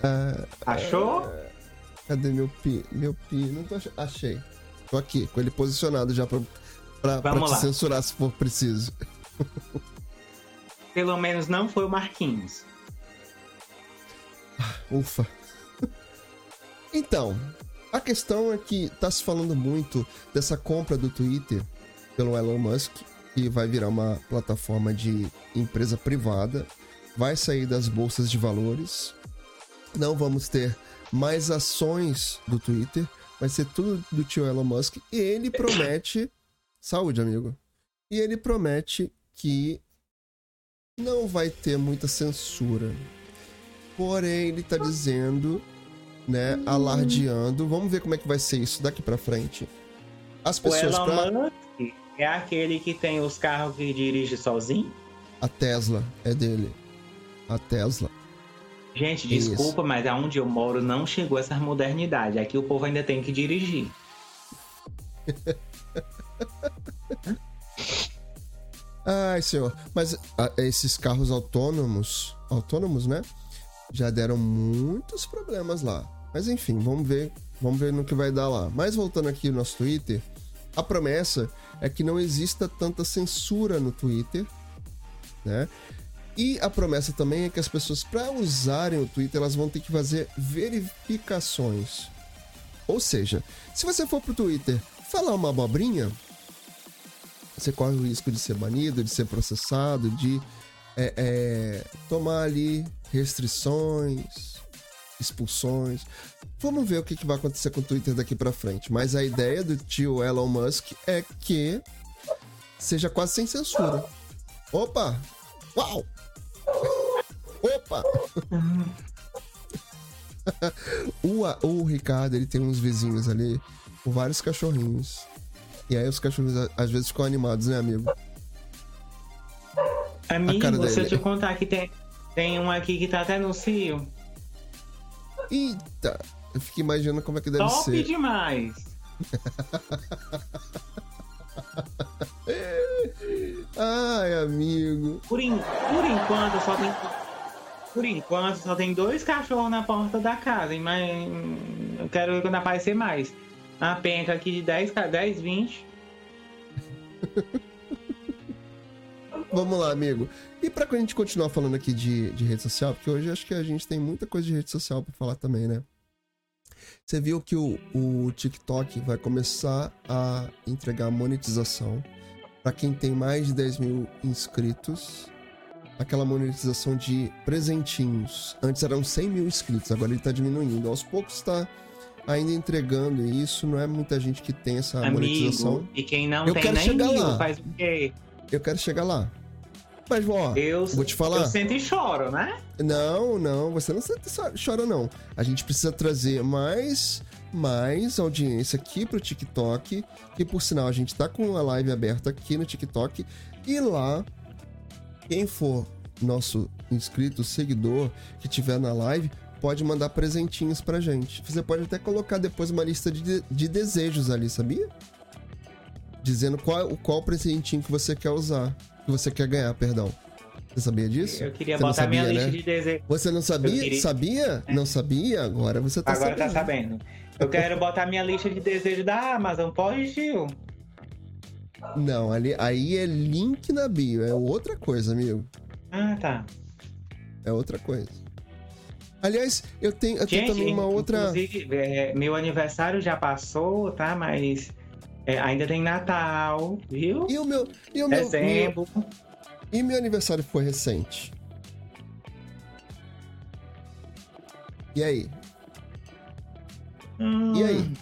Ah, Achou? Cadê meu pi? Meu pi, não tô ach... Achei. Tô aqui, com ele posicionado já pra, pra, pra te censurar se for preciso. Pelo menos não foi o Marquinhos. Ufa. Então, a questão é que tá se falando muito dessa compra do Twitter pelo Elon Musk, que vai virar uma plataforma de empresa privada, vai sair das bolsas de valores. Não vamos ter mais ações do Twitter, vai ser tudo do tio Elon Musk e ele promete <coughs> saúde, amigo. E ele promete que não vai ter muita censura. Porém, ele tá dizendo, né, alardeando. Vamos ver como é que vai ser isso daqui pra frente. As O pessoas Elon pra... Musk é aquele que tem os carros que dirige sozinho? A Tesla é dele. A Tesla. Gente, Isso. desculpa, mas aonde eu moro não chegou essa modernidade. Aqui o povo ainda tem que dirigir. <laughs> Ai, senhor. Mas ah, esses carros autônomos, autônomos, né? Já deram muitos problemas lá. Mas enfim, vamos ver, vamos ver no que vai dar lá. Mas voltando aqui no nosso Twitter, a promessa é que não exista tanta censura no Twitter, né? E a promessa também é que as pessoas, para usarem o Twitter, elas vão ter que fazer verificações. Ou seja, se você for pro Twitter falar uma abobrinha, você corre o risco de ser banido, de ser processado, de é, é, tomar ali restrições, expulsões. Vamos ver o que, que vai acontecer com o Twitter daqui pra frente. Mas a ideia do tio Elon Musk é que seja quase sem censura. Opa! Uau! Opa! O, o Ricardo, ele tem uns vizinhos ali com vários cachorrinhos. E aí os cachorrinhos a- às vezes ficam animados, né, amigo? Amigo, se eu te contar que tem, tem um aqui que tá até no cio. Eita! Eu fico imaginando como é que deve Top ser. demais. <laughs> Ai, amigo. Por, en- por enquanto só tem. Por enquanto só tem dois cachorros na porta da casa, mas hum, eu quero ver quando aparecer mais. Uma penca aqui de 10, ca- 10 20. <laughs> Vamos lá, amigo. E pra gente continuar falando aqui de, de rede social, porque hoje acho que a gente tem muita coisa de rede social pra falar também, né? Você viu que o, o TikTok vai começar a entregar monetização pra quem tem mais de 10 mil inscritos. Aquela monetização de presentinhos. Antes eram 100 mil inscritos, agora ele tá diminuindo. Aos poucos tá ainda entregando isso. Não é muita gente que tem essa monetização. Amigo, e quem não Eu tem quero nem chegar mil, lá. faz o quê? Eu quero chegar lá. Mas, ó, Eu, vou te falar. eu sento e choro, né? Não, não, você não senta e chora, não. A gente precisa trazer mais, mais audiência aqui pro TikTok. Que por sinal, a gente tá com a live aberta aqui no TikTok. E lá, quem for nosso inscrito, seguidor, que tiver na live, pode mandar presentinhos pra gente. Você pode até colocar depois uma lista de, de desejos ali, sabia? Dizendo qual, qual presentinho que você quer usar. Que você quer ganhar, perdão. Você sabia disso? Eu queria Você botar minha sabia, lista né? de desejos. Você não sabia? Queria- Sabia? Não sabia? Agora você tá Agora sabendo. tá sabendo. Eu quero botar minha lista de desejos da Amazon. Pode, tio? Não, ali, aí é link na bio. É outra coisa, amigo. Ah, tá. É outra coisa. Aliás, eu tenho, eu tenho Gente, também uma outra. inclusive, é, meu aniversário já passou, tá? Mas é, ainda tem Natal, viu? E o meu. E o meu, meu, Dezembro. e meu aniversário foi recente. E aí? Hum, E aí?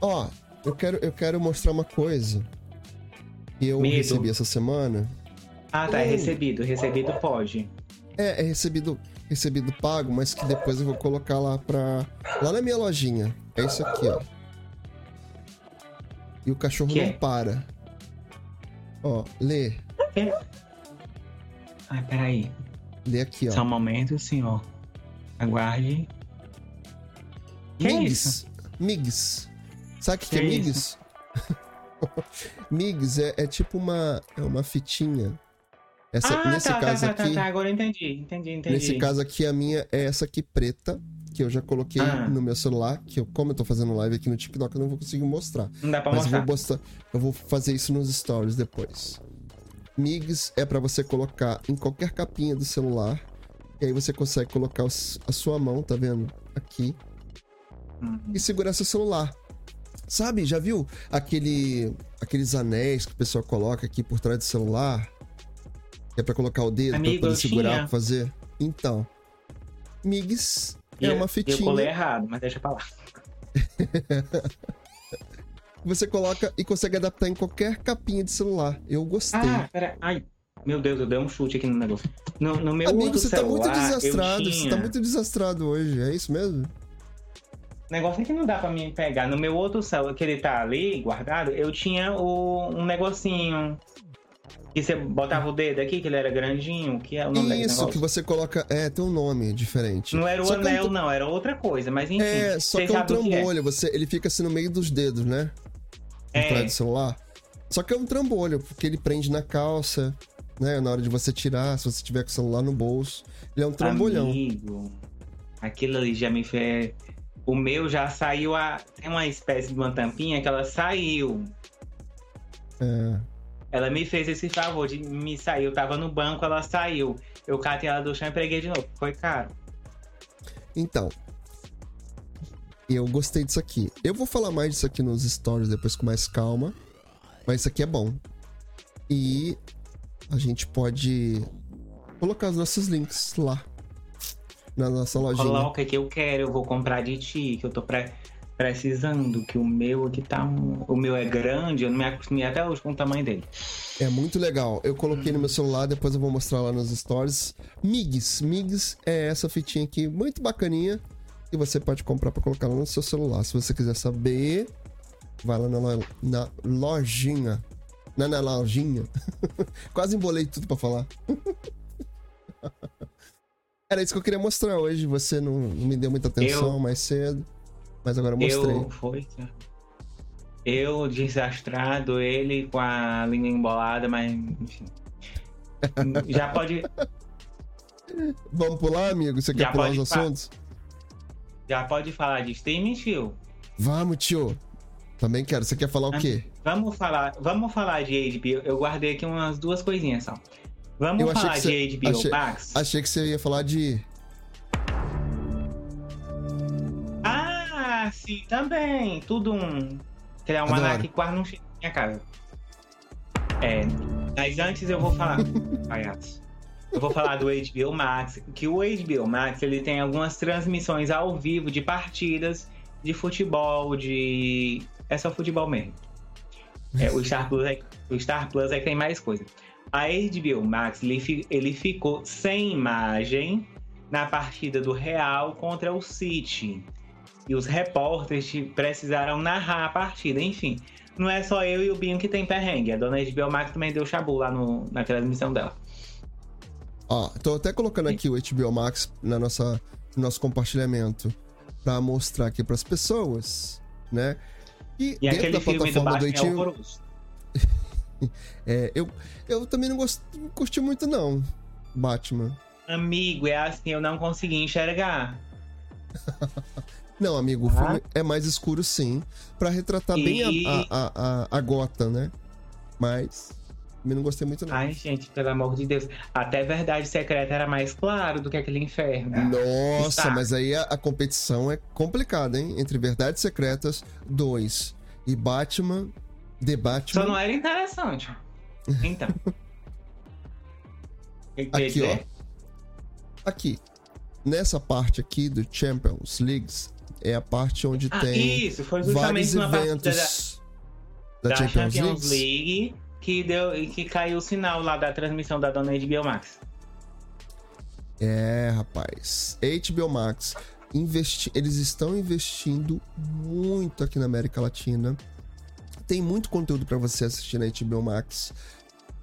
Ó, eu quero, eu quero mostrar uma coisa que eu Medo. recebi essa semana. Ah, tá. É Hum. recebido. Recebido pode. É, é recebido, recebido pago, mas que depois eu vou colocar lá pra. Lá na minha lojinha. É isso aqui, ó. E o cachorro Que não é? para. Ó, lê. Ai, peraí. Lê aqui, Só ó. um momento, senhor. Aguarde. Que é Migs. Migs. Sabe o que, que é Que Migs? <laughs> <laughs> Migs é, é tipo uma, é uma fitinha. Essa, ah, nesse tá, caso tá, tá, aqui. tá, tá. Agora eu entendi. Entendi, entendi. Nesse caso aqui, a minha é essa aqui preta, que eu já coloquei Ah. no meu celular, que eu, como eu tô fazendo live aqui no TikTok, eu não vou conseguir mostrar. Não dá pra Mas eu mostrar. vou, mostrar, eu vou fazer isso nos stories depois. Migs é pra você colocar em qualquer capinha do celular. E aí você consegue colocar os- a sua mão, tá vendo? Aqui. Uhum. E segurar seu celular. Sabe, já viu aquele, aqueles anéis que o pessoal coloca aqui por trás do celular? Que é pra colocar o dedo Amigo, pra eu poder segurar tinha. pra fazer? Então. Migs é eu- uma Eu fitinha. colei errado, mas deixa pra lá. <laughs> Você coloca e consegue adaptar em qualquer capinha de celular. Eu gostei. Ah, pera. Ai, meu Deus, eu dei um chute aqui no negócio. No, no meu Amigo, você tá muito celular, eu desastrado. Você tinha- tá muito desastrado hoje, é isso mesmo? O negócio é que não dá pra mim pegar. No meu outro celular, que ele tá ali guardado, eu tinha o, um negocinho. Que você botava o dedo aqui, que ele era grandinho. Que é o nome Isso, que você coloca. É, tem um nome diferente. Não era o Só é um anel, tra- não, era outra coisa. Mas enfim, É, só que é um é. trambolho. Você, ele fica assim no meio dos dedos, né? Por É. do celular. Só que é um trambolho, porque ele prende na calça, né? Na hora de você tirar, se você tiver com o celular no bolso. Ele é um trambolhão. Amigo, aquilo ali já me fez. O meu já saiu a. Tem uma espécie de uma tampinha que ela saiu. É. Ela me fez esse favor de me sair. Eu tava no banco, ela saiu. Eu catei ela do chão e preguei de novo. Foi caro. Então. Eu gostei disso aqui. Eu vou falar mais disso aqui nos stories depois com mais calma. Mas isso aqui é bom. E a gente pode colocar os nossos links lá. Na nossa lojinha. Coloca que eu quero, eu vou comprar de ti, que eu tô pre- precisando. Que o meu aqui tá. um- O meu é grande, eu não me acostumei até hoje com o tamanho dele. É muito legal. Eu coloquei no meu celular, depois eu vou mostrar lá nos stories. Migs. Migs é essa fitinha aqui, muito bacaninha. E você pode comprar pra colocar lá no seu celular. Se você quiser saber, vai lá na, lo- na lojinha. Na, na lojinha. <laughs> Quase embolei tudo pra falar. <laughs> Era isso que eu queria mostrar hoje. Você não, não me deu muita atenção Eu- mais cedo. Mas agora eu mostrei. Eu, foi. Eu desastrado, ele com a língua embolada, mas enfim. <laughs> Já pode, Vamos pular, amigo? Você quer Já pular os assuntos? já pode falar de streaming, tio? Vamos, tio. Também quero. Você quer falar o quê? Vamos falar, vamos falar de HBO. Eu guardei aqui umas duas coisinhas só. Vamos Eu falar de HBO achei- Max? Achei que você ia falar de. Ah, sim, também. Tudo um. Criar um almanac que quase não chega na minha casa. É, mas antes eu vou falar. <laughs> Palhaço. Eu vou falar do HBO Max, que o HBO Max ele tem algumas transmissões ao vivo de partidas de futebol, de. É só futebol mesmo. É, o, Star Plus é, o Star Plus é que tem mais coisa. A HBO Max ele, ele ficou sem imagem na partida do Real contra o City. E os repórteres te- precisaram narrar a partida. Enfim, não é só eu e o Binho que tem perrengue. A dona HBO Max também deu chabu lá no, na transmissão dela. Ó, tô até colocando aqui o HBO Max na nossa, no nosso compartilhamento pra mostrar aqui pras pessoas, né? E, E dentro aquele da do plataforma do, é HBO, horroroso. <laughs> é, eu, eu também não, gost, não curti muito, não. Batman. Amigo, é assim, eu não consegui enxergar. <laughs> Não, amigo, o Ah. filme é mais escuro, sim. Pra retratar bem E- a, a, a, a Gotham, né? Mas. Também não gostei muito, não. Ai, gente, pelo amor de Deus. Até Verdade Secreta era mais claro do que aquele inferno. Nossa, Está. mas aí a, a competição é complicada, hein? Entre Verdades Secretas 2 e Batman. The Batman. Só não era interessante. Então. <laughs> Aqui, ó. dizer? Aqui. Nessa parte aqui do Champions Leagues é a parte onde Ah, tem isso, foi vários justamente uma partida da, eventos da, da Champions, Champions, League. League que, deu, que caiu o sinal lá da transmissão da dona HBO Max. É, rapaz. HBO Max. Investi... Eles estão investindo muito aqui na América Latina. Tem muito conteúdo pra você assistir na HBO Max.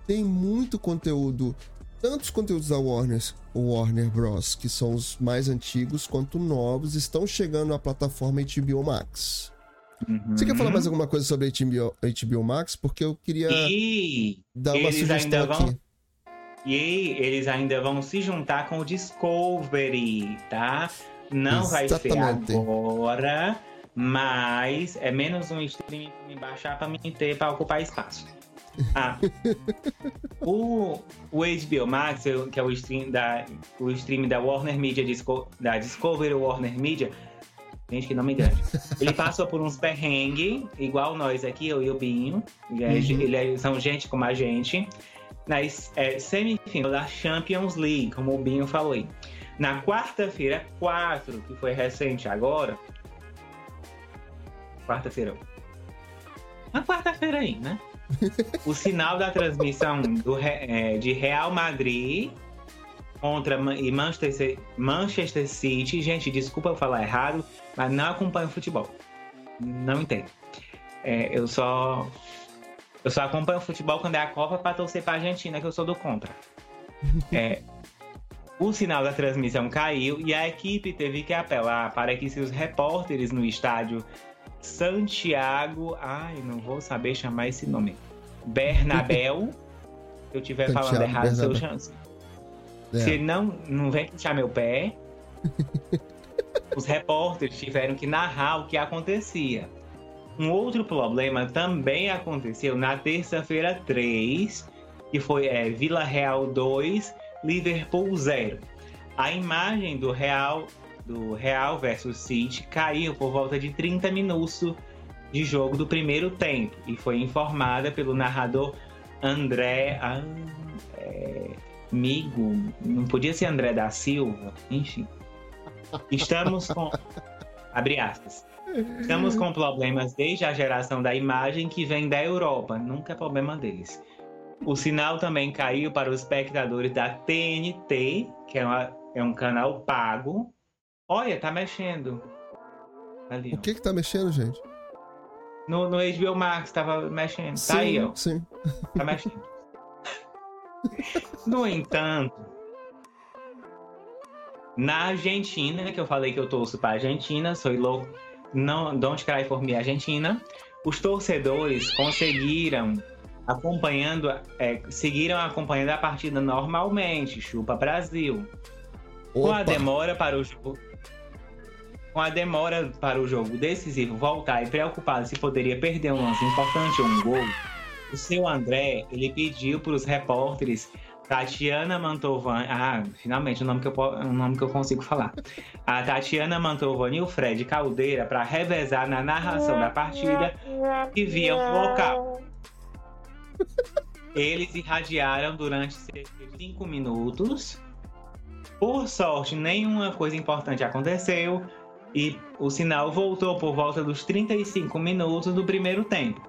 Tem muito conteúdo, tantos conteúdos da Warner, Warner Bros, que são os mais antigos, quanto novos, estão chegando à plataforma HBO Max. Você quer falar mais alguma coisa sobre HBO, HBO Max? Porque eu queria E dar uma eles sugestão ainda vão- aqui. E eles ainda vão se juntar com o Discovery, tá? Não vai ser Exatamente. agora, mas é menos um streaming pra me baixar pra me ter pra ocupar espaço. Ah, <laughs> o, o HBO Max, que é o stream da, o stream da Warner Media, Disco, da Discovery Warner Media, gente, que nome grande. Ele <laughs> passou por uns perrengues, igual nós aqui, eu e o Binho. Ele é- Uhum. ele é- são gente como a gente nas é, semifinal da Champions League, como o Binho falou aí. Na quarta-feira, 4, que foi recente agora. Quarta-feira. Na quarta-feira aí, né? o sinal da transmissão do, é, de Real Madrid contra e Manchester, Manchester City. Gente, desculpa eu falar errado, mas não acompanho futebol. Não entendo. É, eu só eu só acompanho futebol quando é a Copa pra torcer pra Argentina, que eu sou do contra. É, o sinal da transmissão caiu e a equipe teve que apelar para que seus repórteres no estádio Santiago. Ai, não vou saber chamar esse nome. Bernabéu. <laughs> Se eu estiver falando errado, se eu Bernabéu. chamo. É. Se não, não vem puxar meu pé. <laughs> Os repórteres tiveram que narrar o que acontecia. Um outro problema também aconteceu na terça-feira 3, que foi é, Vila Real 2, Liverpool 0. A imagem do Real do Real versus City caiu por volta de 30 minutos de jogo do primeiro tempo e foi informada pelo narrador André ah, é, Migo, não podia ser André da Silva, enfim. Estamos com abre aspas. Estamos com problemas desde a geração da imagem que vem da Europa, nunca é problema deles. O sinal também caiu para os espectadores da TNT, que é, uma- é um canal pago. Olha, tá mexendo. Ali, O ó. que que tá mexendo, gente? No, no HBO Max tava mexendo. Tá aí, ó. sim. Tá mexendo. No entanto, na Argentina, que eu falei que eu torço pra Argentina, sou louco, não, don't cry for me, Argentina, os torcedores conseguiram acompanhando, é, seguiram acompanhando a partida normalmente, chupa Brasil. Com a Opa, demora para o jogo. Com a demora para o jogo decisivo voltar e preocupado se poderia perder um lance importante ou um gol, o seu André ele pediu para os repórteres Tatiana Mantovani. Ah, finalmente o nome que o nome que eu consigo falar. A Tatiana Mantovani e o Fred Caldeira para revezar na narração da partida que viam no local. Eles irradiaram durante cerca de 5 minutos. Por sorte, nenhuma coisa importante aconteceu e o sinal voltou por volta dos 35 minutos do primeiro tempo.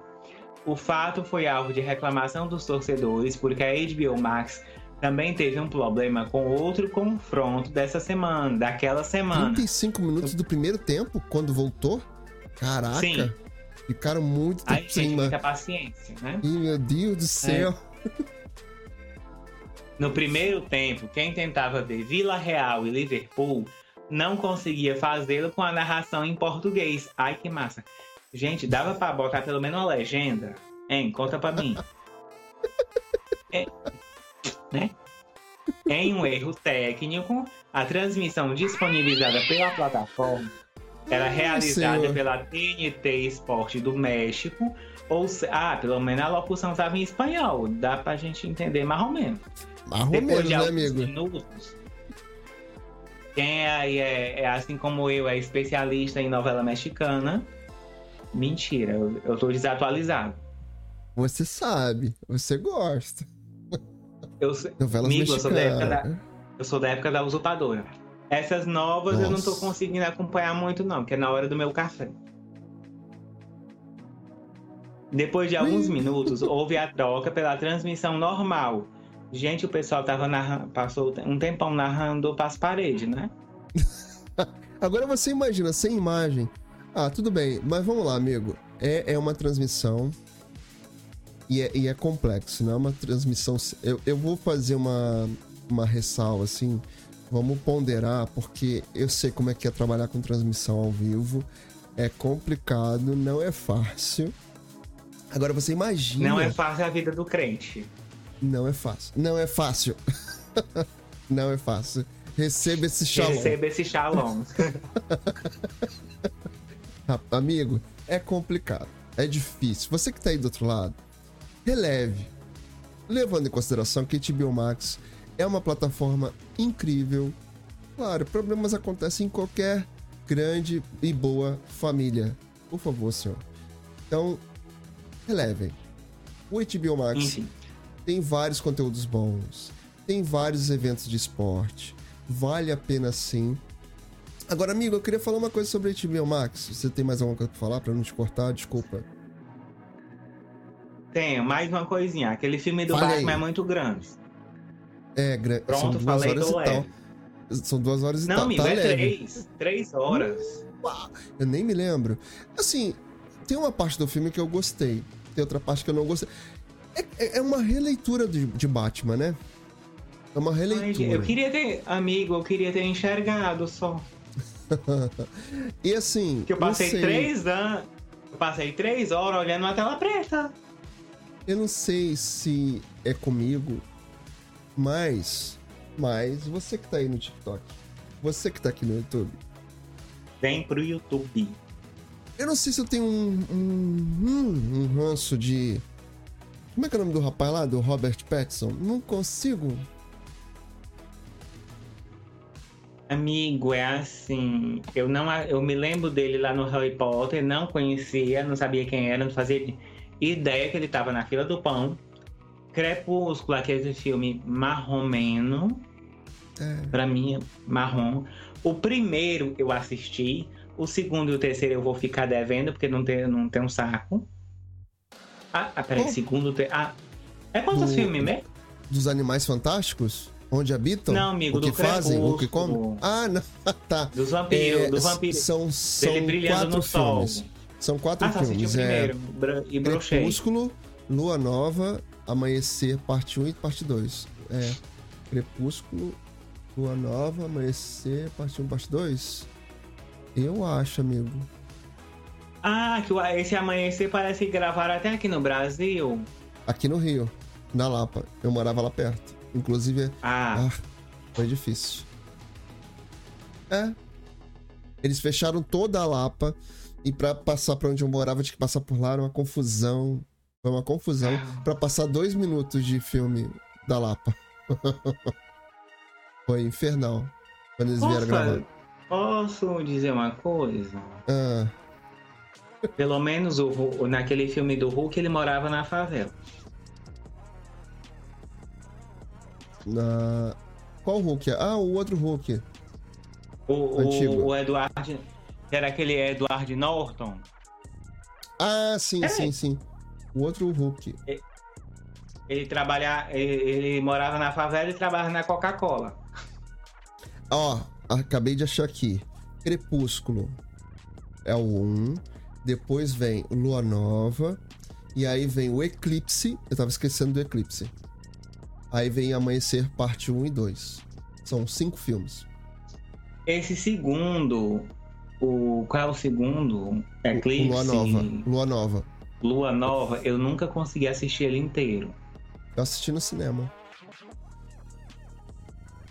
O fato foi alvo de reclamação dos torcedores porque a HBO Max também teve um problema com outro confronto dessa semana, daquela semana. 35 minutos do primeiro tempo, quando voltou? Caraca. Sim. Ficaram muito Aí, tempo gente, sem... muita paciência, né? Ih, meu Deus do céu. No primeiro tempo, quem tentava ver Vila Real e Liverpool não conseguia fazê-lo com a narração em português. Ai, que massa. Gente, dava pra botar pelo menos uma legenda? Hein, conta pra mim. <laughs> É, né? Em um erro técnico, a transmissão disponibilizada pela plataforma era realizada Senhor. pela TNT Esporte do México. Ou se... Ah, pelo menos a locução estava em espanhol. Dá pra gente entender mais ou menos. Mais ou menos, né, amigo? minutos, quem é, aí é, é assim como eu, é especialista em novela mexicana. Mentira, eu, eu tô desatualizado. Você sabe, você gosta. Eu, sou- Novelas Amigo, eu sou da época mexicanas. eu sou da época da usurpadora. Essas novas eu não tô Nossa. conseguindo acompanhar muito, não, porque é na hora do meu café. Depois de alguns minutos, houve a troca pela transmissão normal. Gente, o pessoal tava narrando, passou um tempão narrando para as paredes, né? <laughs> Agora você imagina, sem imagem. Ah, tudo bem, mas vamos lá, amigo. É, é uma transmissão e é, e é complexo, não é uma transmissão. Eu, eu vou fazer uma, uma ressalva assim. Vamos ponderar, porque eu sei como é que é trabalhar com transmissão ao vivo. É complicado, não é fácil. Agora você imagina. Não é fácil a vida do crente. Não é fácil. Não é fácil. <laughs> não é fácil. Receba esse shalom. Receba esse shalom. <laughs> Amigo, é complicado. É difícil. Você que tá aí do outro lado, releve. Levando em consideração que HBO Max é uma plataforma incrível. Claro, problemas acontecem em qualquer grande e boa família. Por favor, senhor. Então, relevem. O HBO Max Enfim. Tem vários conteúdos bons, tem vários eventos de esporte, vale a pena sim. Agora, amigo, eu queria falar uma coisa sobre a HBO Max. Você tem mais alguma coisa pra falar pra não te cortar? Desculpa. Tenho mais uma coisinha. Aquele filme do Fale Batman aí. é muito grande. É, gra... são Pronto, duas falei horas e tal. leve. São duas horas e Não, tal. amigo, tá é leve. três. Três horas. Eu nem me lembro. Assim, tem uma parte do filme que eu gostei. Tem outra parte que eu não gostei. É, é- uma releitura de, de Batman, né? É uma Ai, releitura. eu queria ter, amigo, eu queria ter enxergado só. <laughs> E assim. Que eu passei sei. três anos. Eu passei três horas olhando uma tela preta. Eu não sei se é comigo, mas. Mas você que tá aí no TikTok, você que tá aqui no YouTube, Vem pro YouTube. eu não sei se eu tenho um. um, um, um ranço de. Como é que é o nome do rapaz lá, do Robert Pattinson? Não consigo. Amigo, é assim. Eu não, eu me lembro dele lá no Harry Potter, não conhecia, não sabia quem era, não fazia ideia que ele tava na fila do pão. Crepúsculo, aquele filme marromeno, É, pra mim marrom. O primeiro eu assisti, o segundo e o terceiro eu vou ficar devendo porque não tem, não tem um saco. Ah, ah peraí, Oh. segundo, te... ah, É quantos Do- filmes mesmo? Dos animais fantásticos? Onde habitam? Não, amigo, o que do fazem? O que comem? Ah, não. <laughs> Tá. Dos vampiros, É, do vampiro. São, são quatro no sol. filmes. São quatro Ah, o filmes. É primeiro. E brochei. Crepúsculo, Lua Nova, Amanhecer, parte 1 e parte 2. É. Crepúsculo, Lua Nova, Amanhecer, parte 1 parte 2? Eu acho, amigo. Ah, que esse amanhecer parece que gravaram até aqui no Brasil. Aqui no Rio, na Lapa. Eu morava lá perto. Inclusive, Ah, ah, foi difícil. É. Eles fecharam toda a Lapa e pra passar pra onde eu morava tinha que passar por lá, era uma confusão. Foi uma confusão pra passar dois minutos de filme da Lapa. <laughs> Foi infernal quando eles vieram gravar. posso, posso dizer uma coisa? Ah, Pelo menos o, naquele filme do Hulk ele morava na favela. na... Qual Hulk? Ah, o outro Hulk. O, Antigo. o, o Edward. Era aquele Edward Norton. Ah, sim, É. sim, sim. O outro Hulk. Ele trabalha, ele, ele morava na favela e trabalhava na Coca-Cola. Ó, acabei de achar aqui. Crepúsculo é o 1. Depois vem Lua Nova. E aí vem o Eclipse. Eu tava esquecendo do Eclipse. Aí vem Amanhecer, parte 1 e 2. São cinco filmes. Esse segundo, o qual é o segundo? Eclipse. Lua Nova. Lua Nova. Lua Nova, eu nunca consegui assistir ele inteiro. Eu assisti no cinema.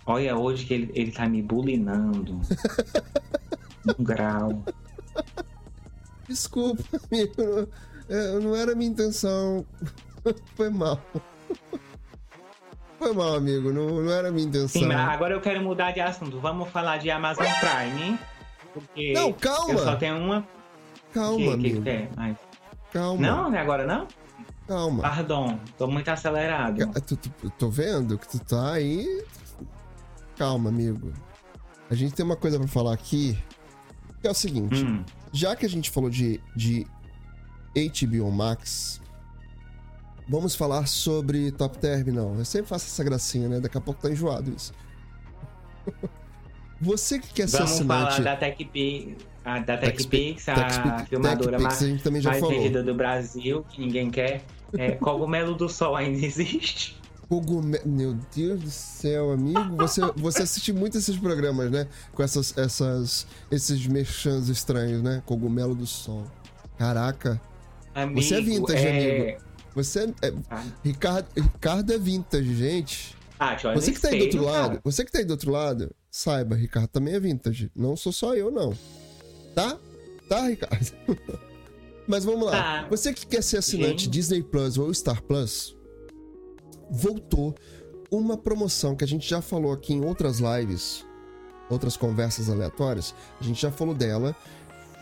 Olha hoje que ele, ele tá me bulinando. <laughs> um grau. Desculpa, <laughs> amigo. Não, é, não era minha intenção. <laughs> Foi mal. Foi mal, amigo. Não, não era minha intenção. Sim, mas agora eu quero mudar de assunto. Vamos falar de Amazon Prime. Porque Não, eu só calma. tenho uma. Calma, que, que amigo. que é? Mas- Calma. Não, não é agora não? Calma. Pardon, tô muito acelerado. Tu, tô vendo que tu tá aí. Calma, amigo. A gente tem uma coisa pra falar aqui. Que é o seguinte: Hum, já que a gente falou de, de HBO Max, vamos falar sobre Top Terminal. Eu sempre faço essa gracinha, né? Daqui a pouco tá enjoado isso. <laughs> Você que quer ser vamos falar da TechPix, a, da TechPix, a TechPix, filmadora mais, a gente também já mais falou. vendida do Brasil, que ninguém quer. É, Cogumelo do Sol ainda <laughs> existe. Cogumelo. Meu Deus do céu, amigo. Você, você assiste muito esses programas, né? Com essas, essas, esses merchans estranhos, né? Cogumelo do Sol. Caraca. Amigo, Você é vintage, é... Você é. Ah, Ricardo, Ricardo é vintage, gente. Ah, Você que tá aí do outro lado, cara. você que tá aí do outro lado, saiba, Ricardo também é vintage. Não sou só eu, não. Tá? Tá, Ricardo? <laughs> Mas vamos lá. Tá. Você que quer ser assinante Gente. Disney Plus ou Star Plus, voltou uma promoção que a gente já falou aqui em outras lives, outras conversas aleatórias. A gente já falou dela,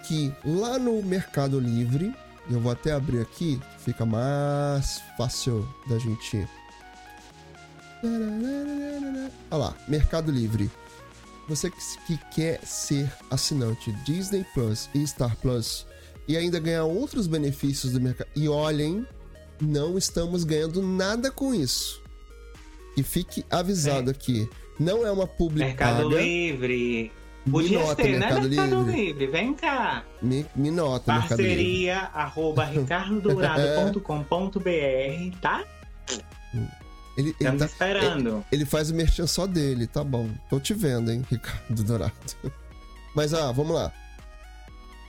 que lá no Mercado Livre, eu vou até abrir aqui, fica mais fácil da gente. Olha lá, Mercado Livre. Você que, que quer ser assinante Disney Plus e Star Plus e ainda ganhar outros benefícios do mercado. E olhem, não estamos ganhando nada com isso. E fique avisado aqui. Não é uma publi Mercado. Livre. Me Podia nota, ser, né? Mercado Mercado Livre. Livre. Vem cá. Me, me nota, Mercado Livre. Parceria arroba <laughs> ricardodourado.com.br, tá? Ele, ele, Estamos tá- esperando. ele faz o merchan só dele, tá bom. Tô te vendo, hein, <laughs> Ricardo Dourado. Mas, ah, vamos lá.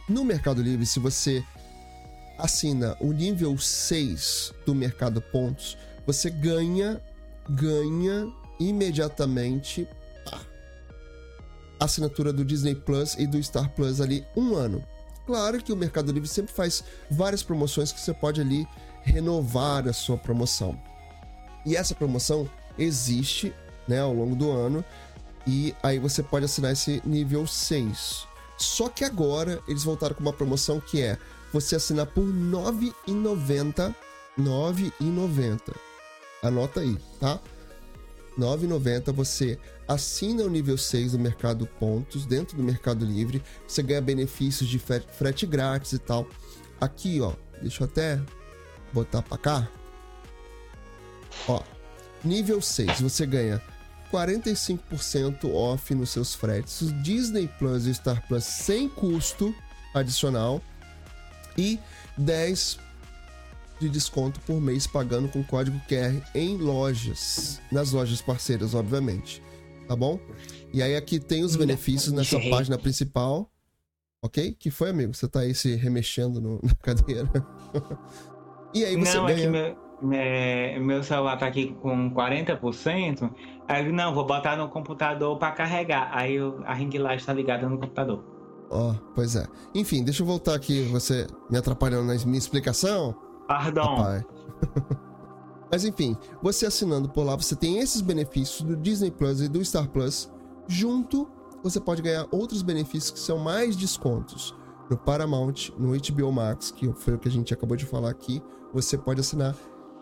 No Mercado Livre, se você assina o nível 6 do Mercado Pontos, você ganha, ganha imediatamente a assinatura do Disney Plus e do Star Plus ali um ano. Claro que o Mercado Livre sempre faz várias promoções que você pode ali renovar a sua promoção. E essa promoção existe né, ao longo do ano. E aí você pode assinar esse nível 6. Só que agora eles voltaram com uma promoção que é você assinar por R$ 9,90. R$ 9,90. Anota aí, tá? R$ 9,90 você assina o nível 6 do Mercado Pontos, dentro do Mercado Livre. Você ganha benefícios de fre- frete grátis e tal. Aqui, ó, deixa eu até botar pra cá. Ó, nível 6, você ganha 45% off nos seus fretes, Disney Plus e Star Plus sem custo adicional e 10 de desconto por mês pagando com código QR em lojas, nas lojas parceiras, obviamente. Tá bom? E aí aqui tem os benefícios nessa página principal. Ok? Que foi, amigo? Você tá aí se remexendo no- na cadeira. <laughs> e aí você não, é que ganha. meu, é, meu celular tá aqui com 40%. Aí eu, não, vou botar no computador pra carregar. Aí eu- a ring light tá ligada no computador. Ó, pois é. Enfim, deixa eu voltar aqui, você me atrapalhando na minha explicação. Papai. <laughs> Mas enfim, você assinando por lá, você tem esses benefícios do Disney Plus e do Star Plus. Junto, você pode ganhar outros benefícios que são mais descontos. No Paramount, no HBO Max, que foi o que a gente acabou de falar aqui, você pode assinar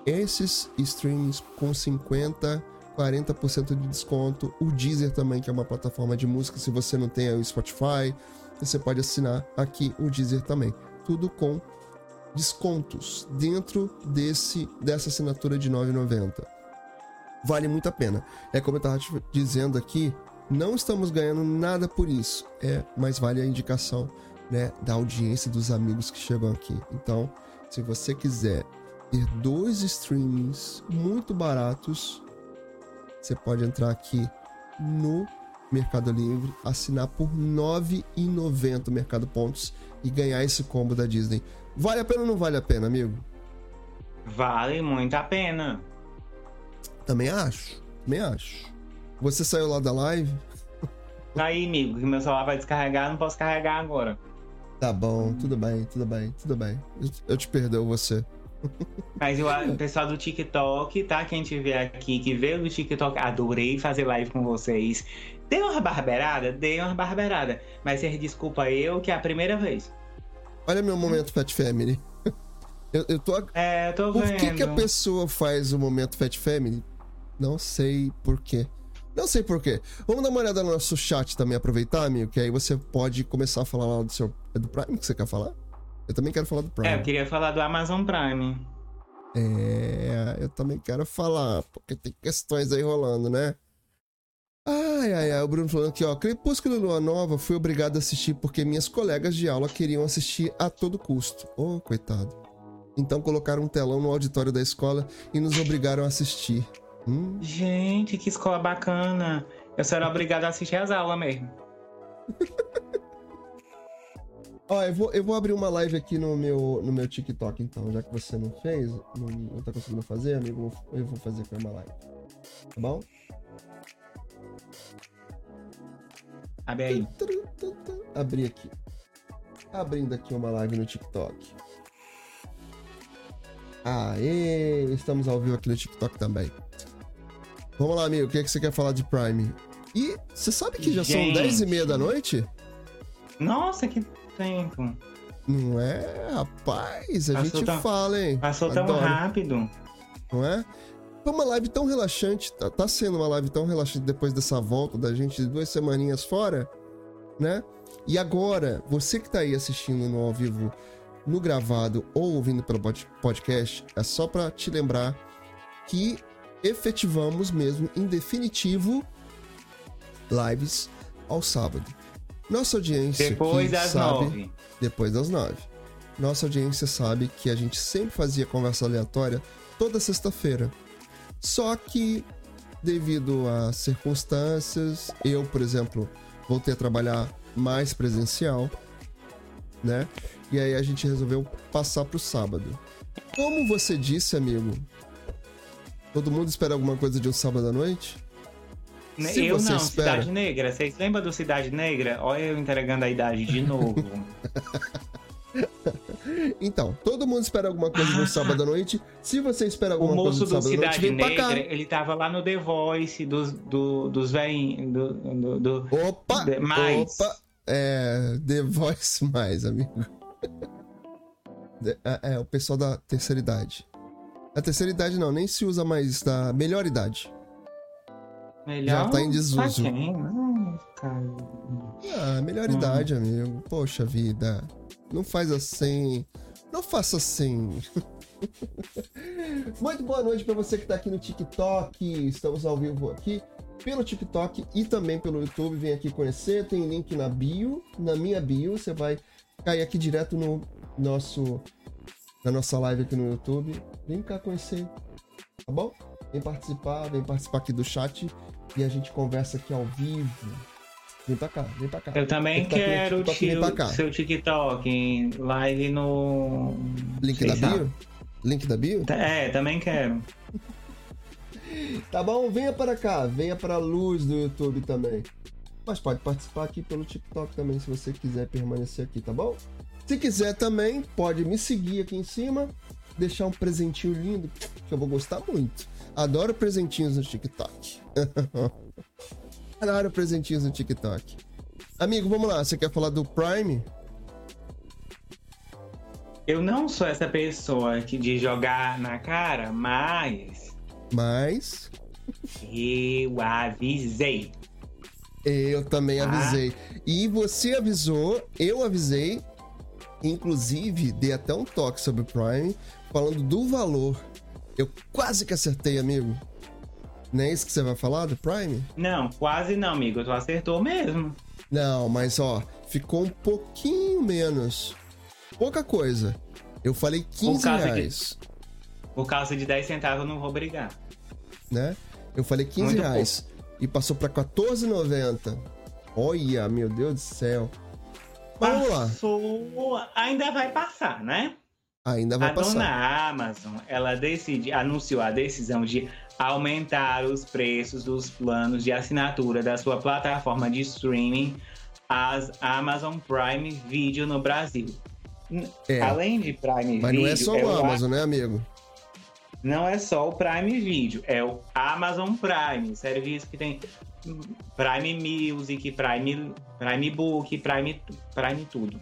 esses streams com 50, 40% de desconto. O Deezer também, que é uma plataforma de música, se você não tem aí o Spotify, você pode assinar aqui o Deezer também. Tudo com descontos dentro desse dessa assinatura de R$ 9,90. Vale muito a pena. É como eu estava dizendo aqui, não estamos ganhando nada por isso. É, mas vale a indicação, né, da audiência dos amigos que chegam aqui. Então, se você quiser ter dois streamings muito baratos, você pode entrar aqui no Mercado Livre, assinar por R$ 9,90 Mercado Pontos e ganhar esse combo da Disney. Vale a pena ou não vale a pena, amigo? Vale muito a pena. Também acho. Também acho. Você saiu lá da live? Tá aí, amigo, que meu celular vai descarregar, não posso carregar agora. Tá bom, tudo bem, tudo bem, tudo bem. Eu- Eu te perdoo você. Mas eu- <laughs> o pessoal do TikTok, tá? Quem tiver aqui que veio do TikTok, adorei fazer live com vocês. Dei uma barbeirada? Dei uma barbeirada. Mas vocês desculpa eu que é a primeira vez. Olha meu momento Fat Family. Eu, eu tô. É, eu tô Por vendo. que, que a pessoa faz o momento Fat Family? Não sei por quê. Não sei por quê. Vamos dar uma olhada no nosso chat também, aproveitar, amigo, que aí você pode começar a falar lá do seu. É do Prime que você quer falar? Eu também quero falar do Prime. É, eu queria falar do Amazon Prime. É, eu também quero falar, porque tem questões aí rolando, né? Ai, ai, ai, o Bruno falando aqui, ó. Crepúsculo Lua Nova fui obrigado a assistir porque minhas colegas de aula queriam assistir a todo custo. Oh, coitado. Então colocaram um telão no auditório da escola e nos obrigaram a assistir. Hum, Gente, que escola bacana. Eu só era obrigado a assistir as aulas mesmo. <laughs> Ó, eu vou, eu vou abrir uma live aqui no meu, no meu TikTok, então, já que você não fez, não, não tá conseguindo fazer, amigo, eu vou fazer com uma live. Tá bom? Abre aí. Abrir aqui. Abrindo aqui uma live no TikTok. Aê! Estamos ao vivo aqui no TikTok também. Vamos lá, amigo. O que, é que você quer falar de Prime? E você sabe que já são Gente. 10 e meia da noite? Nossa, que tempo. Não é, rapaz? A Passou gente tão- fala, hein? Passou tão Adoro. rápido. não é? Foi uma live tão relaxante, tá, tá sendo uma live tão relaxante depois dessa volta da gente de duas semaninhas fora, né? E agora, você que tá aí assistindo no ao vivo, no gravado ou ouvindo pelo pod- podcast, é só pra te lembrar que efetivamos mesmo, em definitivo, lives ao sábado. Nossa audiência Depois das sabe, nove. depois das nove. Nossa audiência sabe que a gente sempre fazia conversa aleatória toda sexta-feira. Só que, devido a circunstâncias, eu, por exemplo, voltei a trabalhar mais presencial, né? E aí a gente resolveu passar pro sábado. Como você disse, amigo, todo mundo espera alguma coisa de um sábado à noite? Se eu não, espera- Cidade Negra. Vocês lembram do Cidade Negra? Olha eu entregando a idade de <laughs> novo. <laughs> Então, todo mundo espera alguma coisa um sábado à noite. Se você espera alguma coisa do sábado à noite, vem pra cá. Negra, ele tava lá no The Voice dos, do, dos velhinhos. Do, do, do- Opa! De- mais. Opa! É. The Voice mais, amigo. <laughs> De- É, é, o pessoal da terceira idade. A terceira idade não, nem se usa mais da melhor idade. Melhor Já tá em desuso. pra quem? Ai. Ah, melhor Hum. idade, amigo. Poxa vida. Não faz assim. Não faça assim. <laughs> Muito boa noite para você que tá aqui no TikTok. Estamos ao vivo aqui pelo TikTok e também pelo YouTube. Vem aqui conhecer. Tem link na bio, na minha bio. Você vai cair aqui direto no nosso na nossa live aqui no YouTube. Vem cá conhecer, tá bom? Vem participar, vem participar aqui do chat e a gente conversa aqui ao vivo. Vem pra cá, vem pra cá. Eu também tá quero o TikTok, vem pra cá. seu TikTok, live no. Link Sei da bio? Link da bio? É, também quero. <laughs> Tá bom? Venha para cá, venha para a luz do YouTube também. Mas pode participar aqui pelo TikTok também, se você quiser permanecer aqui, tá bom? Se quiser também, pode me seguir aqui em cima, deixar um presentinho lindo, que eu vou gostar muito. Adoro presentinhos no TikTok. <laughs> Adoro presentinhos no TikTok. Amigo, vamos lá, você quer falar do Prime? Eu não sou essa pessoa que de jogar na cara, mas Mas eu avisei. eu também Ah. avisei. E você avisou, eu avisei. Inclusive, dei até um toque sobre o Prime, falando do valor. Eu quase que acertei, amigo. Não é isso que você vai falar do Prime? Não, quase não, amigo. Tu acertou mesmo. Não, mas ó, ficou um pouquinho menos. Pouca coisa. Eu falei 15 causa de- reais, Por causa de 10 centavos eu não vou brigar. né? Eu falei 15 Muito reais. E passou pra 14,90. Olha, meu Deus do céu. Passou, ainda vai passar, né? Ainda vai a passar. dona Amazon, ela decide, anunciou a decisão de aumentar os preços dos planos de assinatura da sua plataforma de streaming, as Amazon Prime Video no Brasil. É. Além de Prime Mas Video, não é só o a- Amazon, né, amigo? não é só o Prime Video, é o Amazon Prime, serviço que tem Prime Music, Prime, Prime Book, Prime, Prime tudo.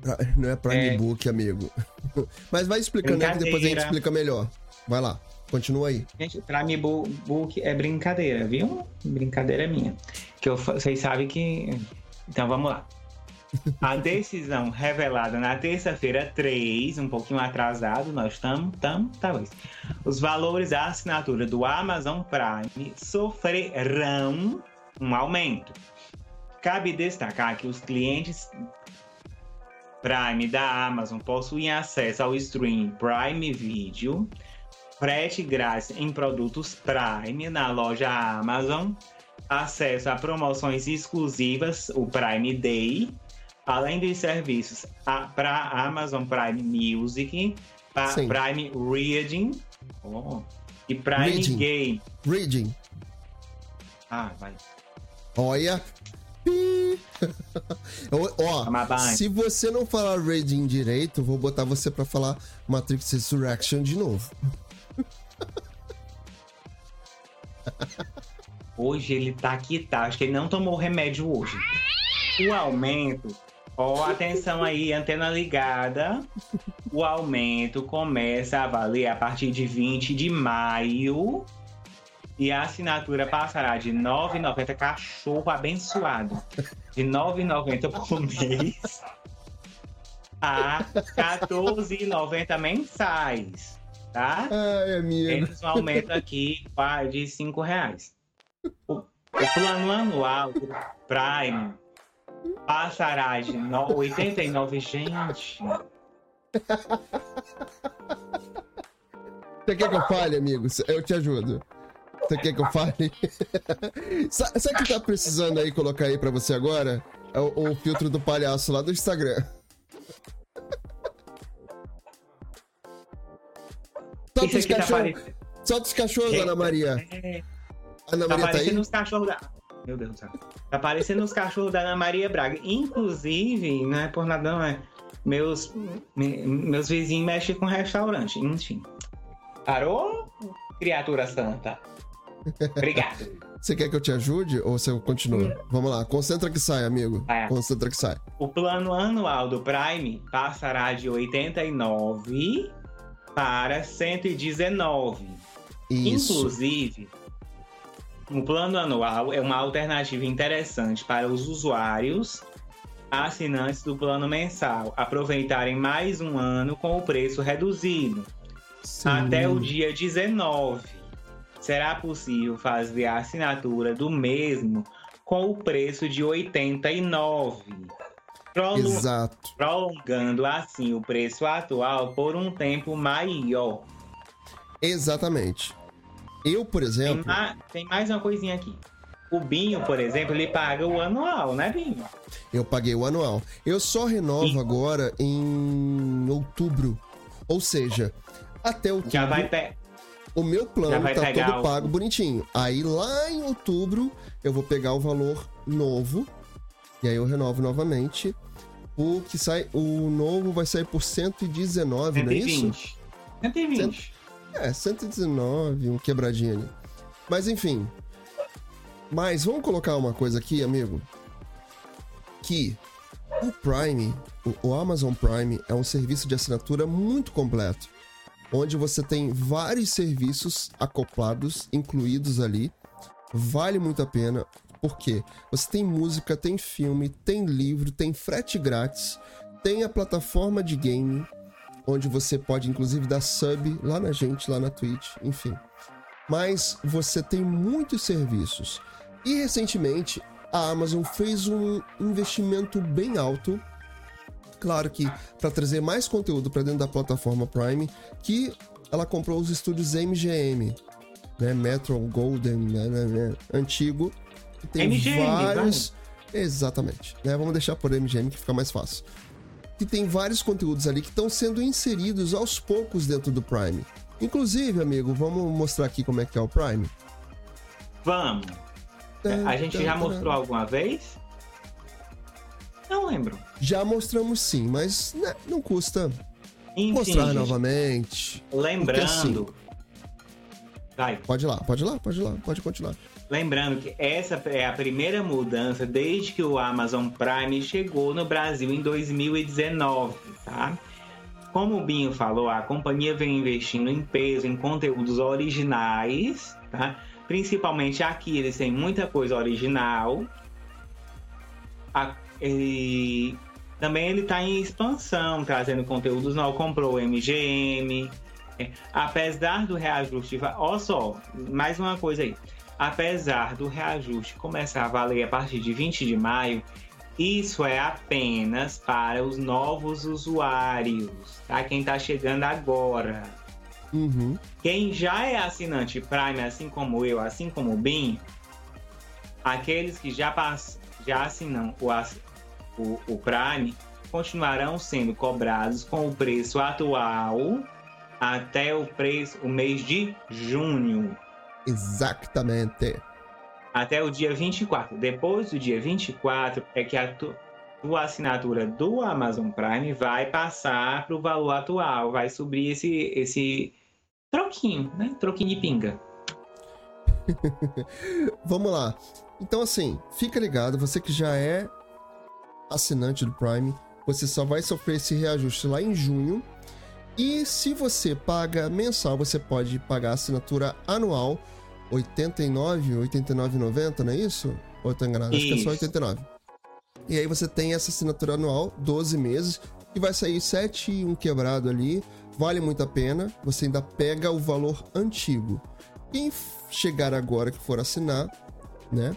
Pra- Não é Prime É. Book, amigo. <laughs> Mas vai explicando aí que depois a gente explica melhor. Vai lá, continua aí. Gente, Prime Bu- Book é brincadeira, viu? Brincadeira minha. Que eu, vocês sabem que. Então vamos lá. A <laughs> decisão revelada na terça-feira 3, um pouquinho atrasado, nós estamos, estamos, talvez. Os valores da assinatura do Amazon Prime sofrerão um aumento. Cabe destacar que os clientes Prime da Amazon possuem acesso ao stream Prime Video, frete grátis em produtos Prime na loja Amazon, acesso a promoções exclusivas, o Prime Day, além de serviços para Amazon Prime Music. Prime Reading oh, e Prime Reading. Game. Reading. Ah, vai. Olha. <laughs> Ó, banho. se você não falar Reading direito, vou botar você pra falar Matrix Resurrection de novo. Hoje ele tá aqui, tá? Acho que ele não tomou remédio hoje. O aumento, ó, atenção aí, antena ligada. O aumento começa a valer a partir de 20 de maio. E a assinatura passará de R$ 9,90 cachorro abençoado. De R$ 9,90 por mês a R$ 14,90 mensais. Tá? Ai, amigo. Temos um aumento aqui de 5 reais. O, o plano anual do Prime passará de no, 89, gente. Você quer que eu fale, amigo? Eu te ajudo. Você quer que eu fale? <laughs> Sa- Sabe o que tá precisando aí colocar aí pra você agora? É o, o filtro do palhaço lá do Instagram. Solta os tá, cachorros, solta os cachorros, Ana Maria. é, Ana tá Maria tá parecendo os cachorros da. Meu Deus do céu. Tá parecendo os cachorros da Ana Maria Braga. Inclusive, não é por nada, não é. Meus, me- meus vizinhos mexem com restaurante. Enfim. Parou, criatura santa? Obrigado. <laughs> Você quer que eu te ajude ou você continua? Vamos lá, concentra que sai, amigo. É. Concentra que sai. O plano anual do Prime passará de 89 para 119. Isso. Inclusive, o plano anual é uma alternativa interessante para os usuários assinantes do plano mensal aproveitarem mais um ano com o preço reduzido. Sim. Até o dia 19. Será possível fazer a assinatura do mesmo com o preço de 89. Prolongando assim o preço atual por um tempo maior. Exatamente. Eu, por Tem, exemplo, ma- tem mais uma coisinha aqui. O Binho, por exemplo, ele paga o anual, né, Binho? eu paguei o anual. Eu só renovo agora em outubro. Ou seja, até outubro, Já vai pe- o meu plano tá todo o- pago bonitinho. Aí lá em outubro eu vou pegar o valor novo. E aí eu renovo novamente. O que sai, o novo vai sair por 119, não é isso? 120. 120. É, 119, um quebradinho ali. Mas enfim. Mas vamos colocar uma coisa aqui, amigo. Que o Prime, o, o Amazon Prime, é um serviço de assinatura muito completo. Onde você tem vários serviços acoplados, incluídos ali. Vale muito a pena. Porque você tem música, tem filme, tem livro, tem frete grátis, tem a plataforma de game, onde você pode inclusive dar sub lá na gente, lá na Twitch, enfim. Mas você tem muitos serviços. E recentemente a Amazon fez um investimento bem alto, claro que para trazer mais conteúdo para dentro da plataforma Prime, que ela comprou os estúdios MGM, né, Metro Golden, né, né, né, antigo, que tem MGM, vários, exatamente, né? Vamos deixar por MGM que fica mais fácil que tem vários conteúdos ali que estão sendo inseridos aos poucos dentro do Prime. Inclusive, amigo, vamos mostrar aqui como é que é o Prime. Vamos. A gente já mostrou alguma vez? Não lembro. Já mostramos sim, mas né, não custa Enfim, mostrar gente, novamente. lembrando. Porque Vai. Pode ir lá, pode ir lá, pode ir lá, pode continuar. Lembrando que essa é a primeira mudança desde que o Amazon Prime chegou no Brasil em 2019, tá? Como o Binho falou, a companhia vem investindo em peso em conteúdos originais, tá? Principalmente aqui eles têm muita coisa original. A- e também ele está em expansão, trazendo conteúdos novos. Comprou o MGM. É, apesar do reajuste, ó só, mais uma coisa aí. Apesar do reajuste começar a valer a partir de 20 de maio, isso é apenas para os novos usuários, tá? Quem está chegando agora. Uhum. Quem já é assinante Prime, assim como eu, assim como o Bin, aqueles que já, pass... já assinam o, ass- o, o Prime continuarão sendo cobrados com o preço atual até o preço o mês de junho, Exatamente. até o dia 24. Depois do dia 24 é que a tu- tua assinatura do Amazon Prime vai passar para o valor atual, vai subir esse esse troquinho, né? Troquinho de pinga. <laughs> Vamos lá. Então, assim, fica ligado, você que já é assinante do Prime, você só vai sofrer esse reajuste lá em junho. E se você paga mensal, você pode pagar a assinatura anual 89, 89,90, não é isso? Ou eu tô enganado? Acho que é só Isso. 89. E aí você tem essa assinatura anual, 12 meses, e vai sair 7 e um quebrado ali. Vale muito a pena. Você ainda pega o valor antigo. Quem chegar agora que for assinar, né?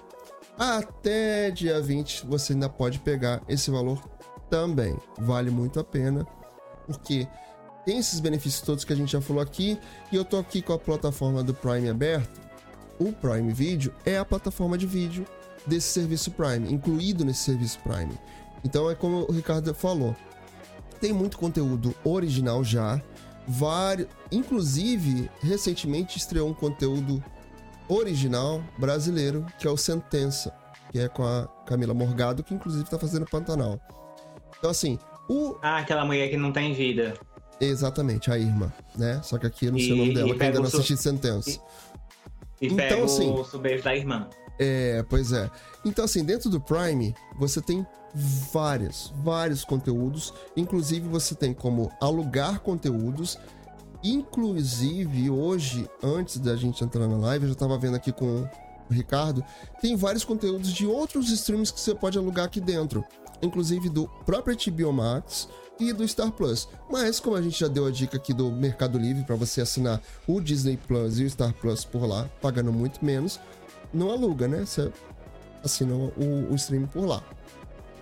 Até dia 20 você ainda pode pegar esse valor também. Vale muito a pena, porque tem esses benefícios todos que a gente já falou aqui, e eu tô aqui com a plataforma do Prime aberto. O Prime Video é a plataforma de vídeo desse serviço Prime, incluído nesse serviço Prime. Então é como o Ricardo falou, tem muito conteúdo original já, vários, inclusive recentemente estreou um conteúdo original brasileiro, que é o Sentença, que é com a Camila Morgado, que inclusive tá fazendo Pantanal. Então assim, o Ah, aquela mulher que não tem vida. exatamente a Irma, né? Só que aqui eu não sei o E- nome dela, que ainda não o assisti Sentença. E Então, pega assim- o sobrevivo da irmã. É, pois é. Então, assim, dentro do Prime, você tem várias, vários conteúdos. Inclusive, você tem como alugar conteúdos. Inclusive, hoje, antes da gente entrar na live, eu já tava vendo aqui com o Ricardo, tem vários conteúdos de outros streams que você pode alugar aqui dentro. inclusive do próprio HBO Max e do Star Plus. Mas como a gente já deu a dica aqui do Mercado Livre para você assinar o Disney Plus e o Star Plus por lá, pagando muito menos, não aluga, né? Você assina o, o stream por lá.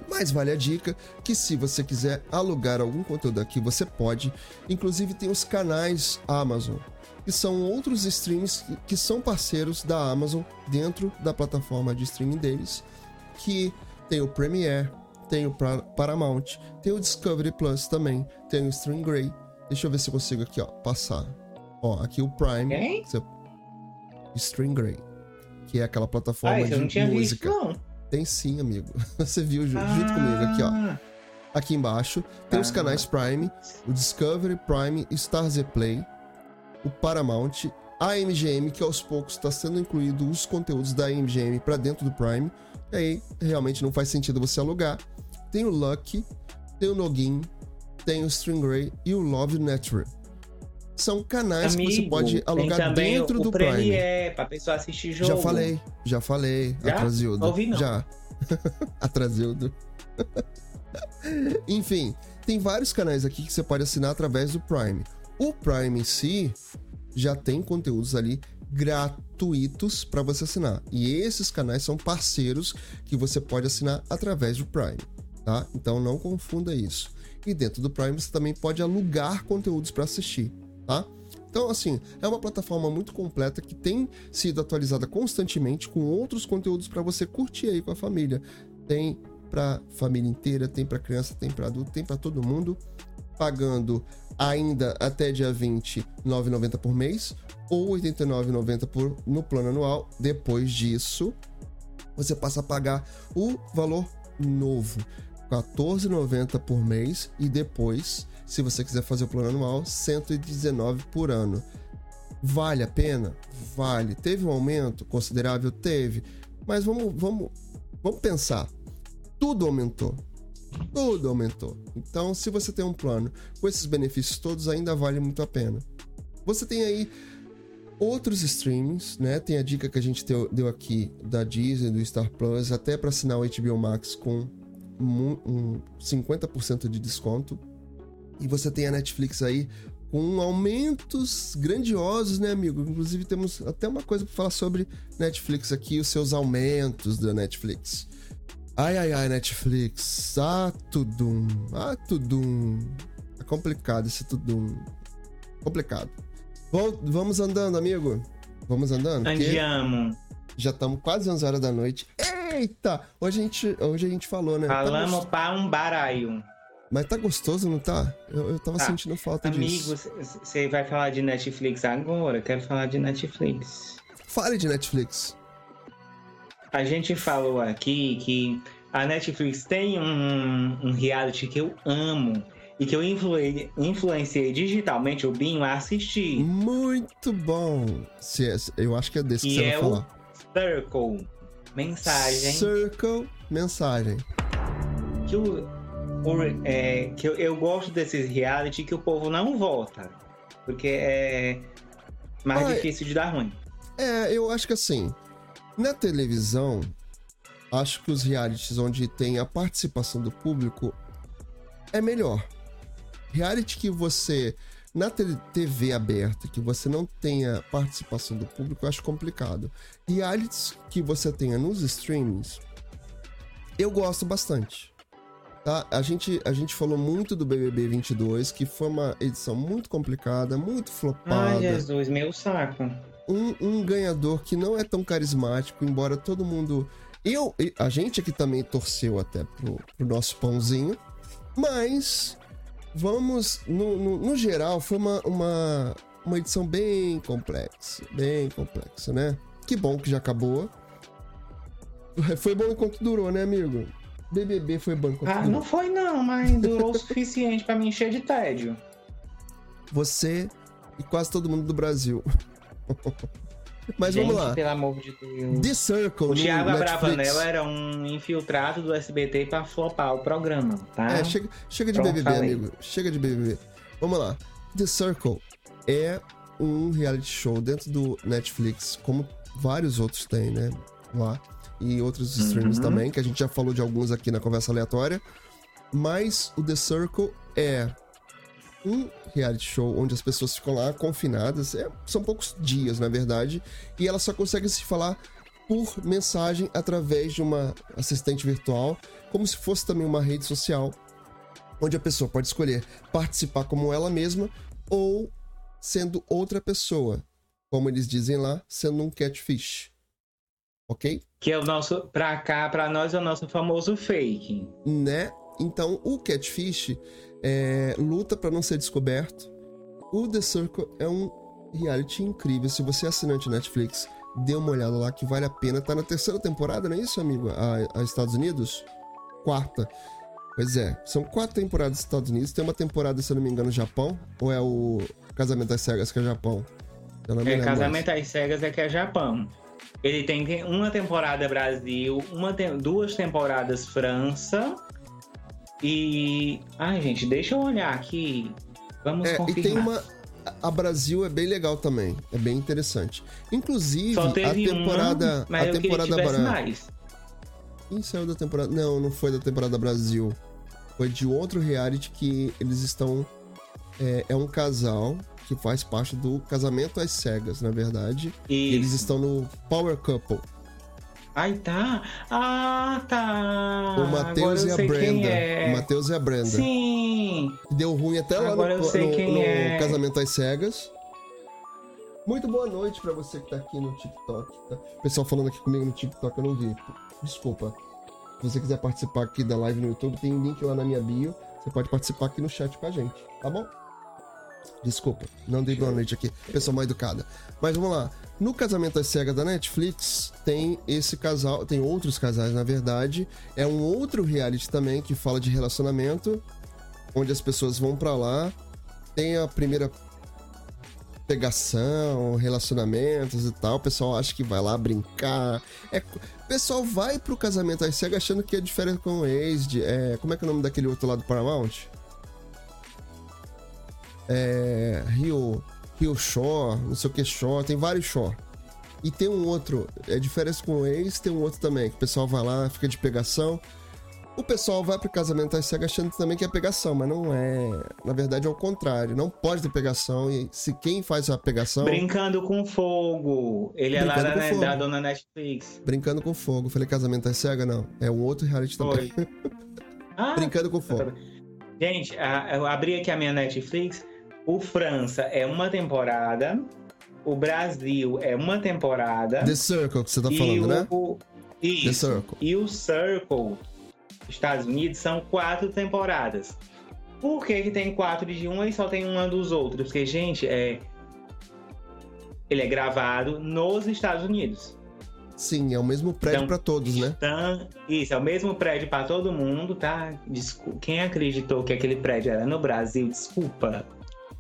Mas vale a dica que se você quiser alugar algum conteúdo aqui, você pode. Inclusive tem os canais Amazon, que são outros streams que, são parceiros da Amazon dentro da plataforma de streaming deles, que tem o Premiere, tem o Paramount, tem o Discovery Plus também, tem o Stream Grey. Deixa eu ver se eu consigo aqui, ó, passar. Ó, aqui o Prime, Quem? você... Stream Grey, que é aquela plataforma Ah, eu não de tinha música. visto, não. Tem sim, amigo. <laughs> Você viu ju- junto comigo aqui, ó. Ah, Aqui embaixo tem os Ah. canais Prime, o Discovery, Prime, Star Z Play, o Paramount, a MGM, que aos poucos está sendo incluído os conteúdos da MGM para dentro do Prime. E aí realmente não faz sentido você alugar. Tem o Lucky, tem o Login, tem o Stringray e o Love Network. São canais que você Amigo, pode alugar dentro o do Prime. Premiere, pra pessoa assistir jogo. Já falei, já falei, Já? Atrasildo. Ouvi não. Já. <laughs> Atrasildo. <laughs> Enfim, tem vários canais aqui que você pode assinar através do Prime. O Prime em si já tem conteúdos ali gratuitos para você assinar. E esses canais são parceiros que você pode assinar através do Prime, tá? Então não confunda isso. E dentro do Prime você também pode alugar conteúdos para assistir, tá? Então, assim, é uma plataforma muito completa que tem sido atualizada constantemente com outros conteúdos para você curtir aí com a família. Tem para família inteira, tem para criança, tem para adulto, tem para todo mundo, pagando ainda até dia 20, R$ 9,90 por mês ou R$ 89,90 por no plano anual. Depois disso, você passa a pagar o valor novo, 14,90 por mês e depois, se você quiser fazer o plano anual, R$ 119 por ano. Vale a pena? Vale. Teve um aumento considerável? Teve. Mas vamos, vamos, vamos pensar. Tudo aumentou. Tudo aumentou. Então, se você tem um plano com esses benefícios todos, ainda vale muito a pena. Você tem aí outros streamings, né? Tem a dica que a gente deu, aqui da Disney, do Star Plus, até para assinar o HBO Max com um 50% de desconto. E você tem a Netflix aí com aumentos grandiosos, né, amigo? Inclusive temos até uma coisa para falar sobre Netflix aqui, os seus aumentos da Netflix. Ai, ai, ai, Netflix. Ah, tudum. Ah, tudum. É complicado esse tudum. Complicado. Vamos andando, amigo. Vamos andando? porque Andiamo. Já estamos quase 11 horas da noite. Eita! Hoje a gente, hoje a gente falou, né? Tá Falamos gos- para um baraio. Mas tá gostoso, não tá? Eu, eu tava Tá. sentindo falta Amigo, disso. você vai falar de Netflix agora? Quero falar de Netflix. Fale de Netflix. A gente falou aqui que a Netflix tem um, um reality que eu amo e que eu influe- influenciei digitalmente o Binho a assistir. Muito bom. Se é- eu acho que é desse que Que você é vai falar. Circle. Mensagem. Circle mensagem. que, o, o- é, que eu, eu gosto desses reality que o povo não vota. Porque é mais Ah, difícil de dar ruim. É, eu acho que assim, na televisão, acho que os realities onde tem a participação do público é melhor. Reality que você, na TV aberta, que você não tenha participação do público, eu acho complicado. Realities que você tenha nos streamings, eu gosto bastante. Tá? A, gente, a gente falou muito do BBB 22, que foi uma edição muito complicada, muito flopada Ai, Jesus, meu saco. um, um ganhador que não é tão carismático, embora todo mundo. Eu, e- a gente aqui também torceu até pro, pro nosso pãozinho, mas vamos. No, no, no geral, foi uma, uma, uma edição bem complexa. Bem complexa, né? Que bom que já acabou. <laughs> Foi bom enquanto durou, né, amigo? BBB foi bom enquanto Ah, durou. não foi não, mas durou o suficiente pra me encher de tédio. Você e quase todo mundo do Brasil. <laughs> mas Gente, vamos lá. pelo amor de Deus. The Circle. O Thiago. Abravanel era um infiltrado do SBT pra flopar o programa, tá? É, chega, chega de Pronto, BBB, falei. amigo. Chega de BBB. Vamos lá. The Circle é um reality show dentro do Netflix, como vários outros têm, né? Lá. e outros streams Uhum. também, que a gente já falou de alguns aqui na conversa aleatória. Mas o The Circle é um reality show onde as pessoas ficam lá confinadas. É, são poucos dias, na verdade, e elas só conseguem se falar por mensagem através de uma assistente virtual, como se fosse também uma rede social, onde a pessoa pode escolher participar como ela mesma ou sendo outra pessoa, como eles dizem lá, sendo um catfish. Ok? Que é o nosso, pra cá, pra nós, é o nosso famoso fake. Né? Então, o catfish é, luta para não ser descoberto. O The Circle é um reality incrível. Se você é assinante Netflix, dê uma olhada lá que vale a pena. Tá na terceira temporada, não é isso, amigo? A, a Estados Unidos? Quarta. Pois é, são quatro temporadas dos Estados Unidos. Tem uma temporada, se eu não me engano, no Japão. Ou é o Casamento das Cegas que é Japão? É, Casamento às Cegas é que é Japão. Ele tem uma temporada Brasil, uma te- duas temporadas França. E. Ai, gente, deixa eu olhar aqui. Vamos É, e confirmar. tem uma. A Brasil é bem legal também. É bem interessante. Inclusive, a temporada. uma, mas a eu temporada tivesse Bra- mais. Quem saiu da temporada. Não, não foi da temporada Brasil. Foi de outro reality que eles estão. É, é um casal que faz parte do casamento às cegas, na verdade. E eles Isso. estão no Power Couple. Ai, tá. Ah, tá. o Matheus e a Brenda. É. O Matheus e a Brenda. Sim. Deu ruim até lá Agora no, eu sei no- quem no é. Casamento às Cegas. Muito boa noite pra você que tá aqui no TikTok. Tá? O pessoal falando aqui comigo no TikTok, eu não vi. Desculpa. Se você quiser participar aqui da live no YouTube, tem um link lá na minha bio. Você pode participar aqui no chat com a gente, tá bom? Desculpa, não dei boa noite aqui. Pessoa mal educada. Mas vamos lá. No Casamento às Cegas da Netflix, tem esse casal, tem outros casais, na verdade. É um outro reality também que fala de relacionamento, onde as pessoas vão pra lá, tem a primeira pegação, relacionamentos e tal. O pessoal acha que vai lá brincar. É, o pessoal vai pro casamento às cegas achando que é diferente com o ex. De, é, como é que é o nome daquele outro lado do Paramount? É. Rio. Rio Shore, não sei o que Shore, tem vários Shore. E tem um outro, é diferença com o ex, tem um outro também, que o pessoal vai lá, fica de pegação. O pessoal vai pro casamento às cegas achando também que é pegação, mas não é. Na verdade é o contrário, não pode ter pegação. E se quem faz a pegação. Brincando com fogo. Ele é lá Brincando da, com fogo. da dona Netflix. Brincando com fogo. Falei casamento às cegas? Não. É um outro reality também. <laughs> Ah, Brincando com fogo. Gente, a- eu abri aqui a minha Netflix. O França é uma temporada. O Brasil é uma temporada. The Circle que você tá falando, o, né? o- The isso. Circle. E o Circle, Estados Unidos, são quatro temporadas. Por que, que tem quatro de uma e só tem uma dos outros? Porque, gente, é. Ele é gravado nos Estados Unidos. Sim, é o mesmo prédio Então, pra todos, né? Então, isso, é o mesmo prédio para todo mundo, tá? Desculpa. Quem acreditou que aquele prédio era no Brasil, desculpa.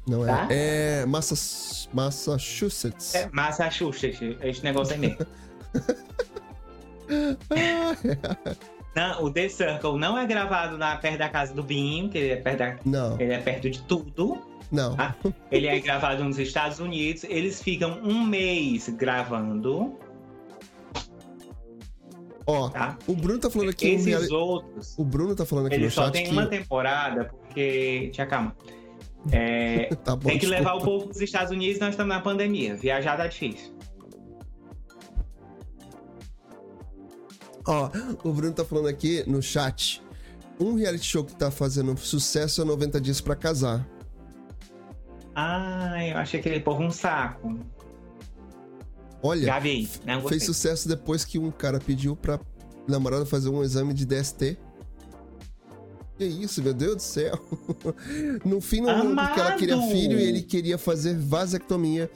Não é. Tá? É Massas- Massachusetts. É Massachusetts, esse negócio é mesmo. <laughs> Não, o The Circle não é gravado na, perto da casa do Binho, que ele é perto, da- Não, ele é perto de tudo. não. Ah, Ele é gravado nos Estados Unidos. Eles ficam um mês gravando, Ó, tá? o Bruno tá falando aqui. Esses outros, O Bruno tá falando aqui eles no só chat têm que. uma temporada, porque. Tinha calma. É, <laughs> Tá bom, tem que levar o povo dos Estados Unidos, nós estamos na pandemia. Viajar tá difícil. Ó, o Bruno tá falando aqui no chat. Um reality show que tá fazendo sucesso é 90 Dias pra Casar. Ai, eu achei aquele povo um saco. Olha, gostei. fez sucesso depois que um cara pediu pra namorada fazer um exame de DST. Que isso, meu Deus do céu. <laughs> No fim, não rolou porque ela queria filho e ele queria fazer vasectomia.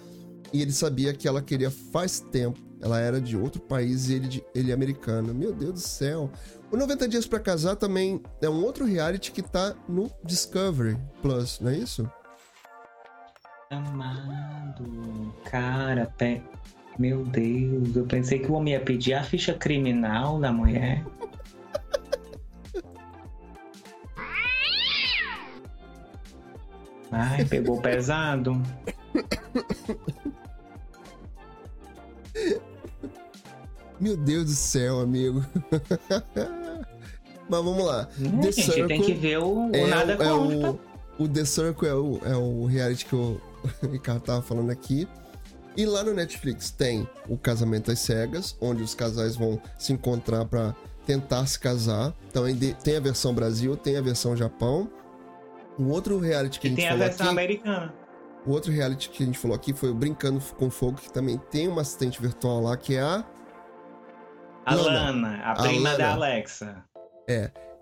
E ele sabia que ela queria faz tempo. Ela era de outro país e ele, ele é americano. Meu Deus do céu. O 90 Dias pra Casar também é um outro reality que tá no Discovery Plus, não é isso? Amado, cara, pe... meu Deus, eu pensei que o homem ia pedir a ficha criminal da mulher. <laughs> Ai, pegou pesado. Meu Deus do céu, amigo. Mas vamos lá. Né, The gente, tem que Circle ver o, o é, nada é o, o The Circle é o, é o reality que <laughs> o Ricardo tava falando aqui. E lá no Netflix tem o Casamento às Cegas, onde os casais vão se encontrar pra tentar se casar. Então tem a versão Brasil, tem a versão Japão. O outro reality que a E gente tem a falou versão aqui, americana. o outro reality que a gente falou aqui foi o Brincando com Fogo, que também tem uma assistente virtual lá que é a A Lana. Lana, a A prima da Lana. Alexa.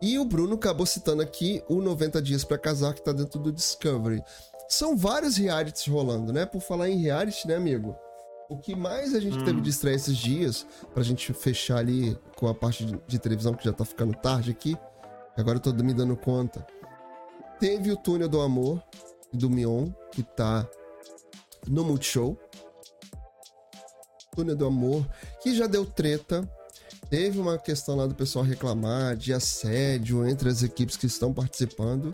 E o Bruno acabou citando aqui o 90 Dias pra Casar, que tá dentro do Discovery. São vários realities rolando, né? Por falar em reality, né, amigo? O que mais a gente Hum. teve de estreia esses dias, pra gente fechar ali com a parte de, de televisão, que já tá ficando tarde aqui, agora eu tô me dando conta. Teve o Túnel do Amor, do Mion, que tá no Multishow. Túnel do Amor, que já deu treta. Teve uma questão lá do pessoal reclamar de assédio entre as equipes que estão participando.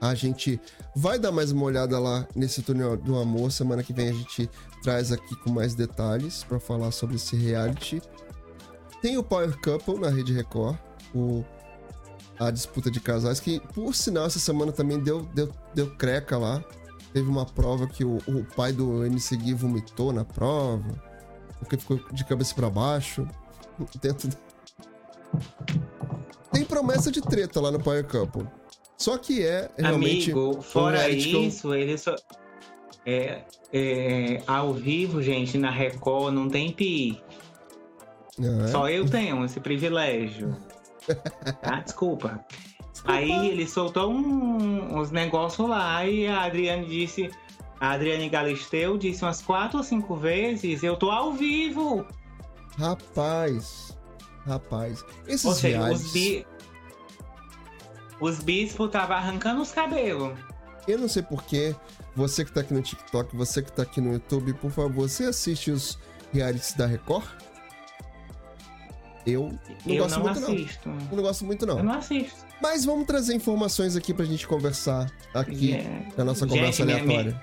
A gente vai dar mais uma olhada lá nesse túnel do amor. Semana que vem a gente traz aqui com mais detalhes para falar sobre esse reality. Tem o Power Couple na Rede Record, o, a disputa de casais, que por sinal essa semana também deu, deu, deu creca lá. Teve uma prova que o, o pai do MC Gui vomitou na prova, porque ficou de cabeça para baixo. <laughs> Dentro. Tem promessa de treta lá no Power Couple. Só que é realmente. Amigo, fora eu- isso, ele só. É, é, ao vivo, gente, na Record não tem pi. É? Só eu tenho esse privilégio. Tá? Desculpa. Aí ele soltou um- uns negócios lá e a Adriane disse. A Adriane Galisteu disse umas quatro ou cinco vezes: Eu tô ao vivo. Rapaz. Rapaz. Esses Ou seja, realities. os, bi... os bispos estavam arrancando os cabelos. Eu não sei porquê. Você que tá aqui no TikTok, você que tá aqui no YouTube, por favor, você assiste os realities da Record? Eu não eu gosto não muito, não. assisto. Eu não gosto muito, não. Eu não assisto. Mas vamos trazer informações aqui pra gente conversar aqui É. na nossa Gente, conversa minha- aleatória.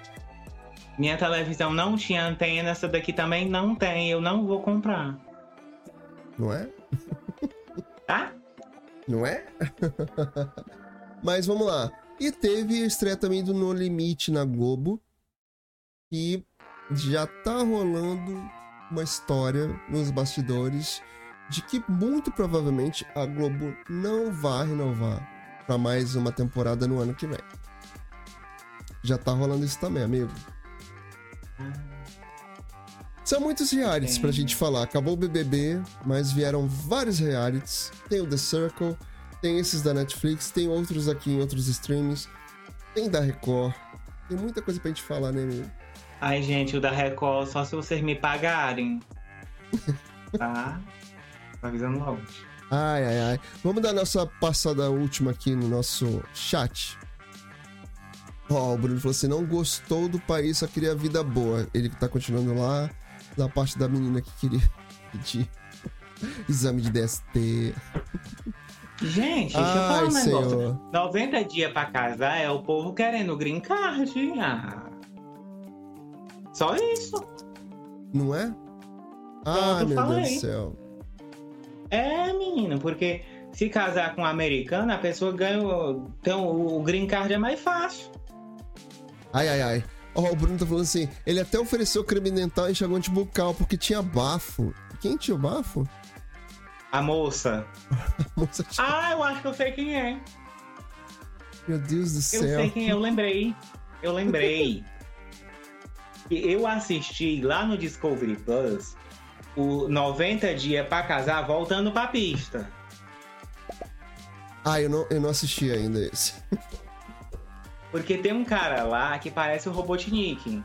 Minha televisão não tinha antena, essa daqui também não tem. Eu não vou comprar. Não é? Tá? Não é? <laughs> Mas vamos lá. E teve a estreia também do No Limite na Globo. E já tá rolando uma história nos bastidores de que muito provavelmente a Globo não vai renovar para mais uma temporada no ano que vem. Já tá rolando isso também, amigo. São muitos realities pra gente falar. Acabou o BBB, mas vieram vários realities. Tem o The Circle, tem esses da Netflix, tem outros aqui em outros streams, tem da Record. Tem muita coisa pra gente falar, né, amigo? Ai, gente, o da Record, só se vocês me pagarem. <laughs> Tá? Tô avisando logo. Ai, ai, ai. Vamos dar nossa passada última aqui no nosso chat. Ó, o Bruno falou assim: não gostou do país, só queria vida boa. Ele tá continuando lá na parte da menina que queria <laughs> pedir exame de DST. Gente, deixa eu falar um negócio. senhor. 90 dias pra casar é o povo querendo green card. Ah. Só isso. Não é? Ah, eu meu Deus falei. do céu. É, menino, porque se casar com um americano, a pessoa ganha. o- Então, o green card é mais fácil. Ai, ai, ai. Ó, o Bruno tá falando assim: ele até ofereceu creme dental e enxaguante bucal porque tinha bafo. Quem tinha o bafo? A moça. <laughs> A moça tinha- Ah, eu acho que eu sei quem é. Meu Deus do Eu céu. sei quem é, eu lembrei. Eu lembrei. <laughs> Eu assisti lá no Discovery Plus o 90 dias pra casar voltando pra pista. Ah, eu não, eu não assisti ainda esse. Porque tem um cara lá que parece o Robotnik.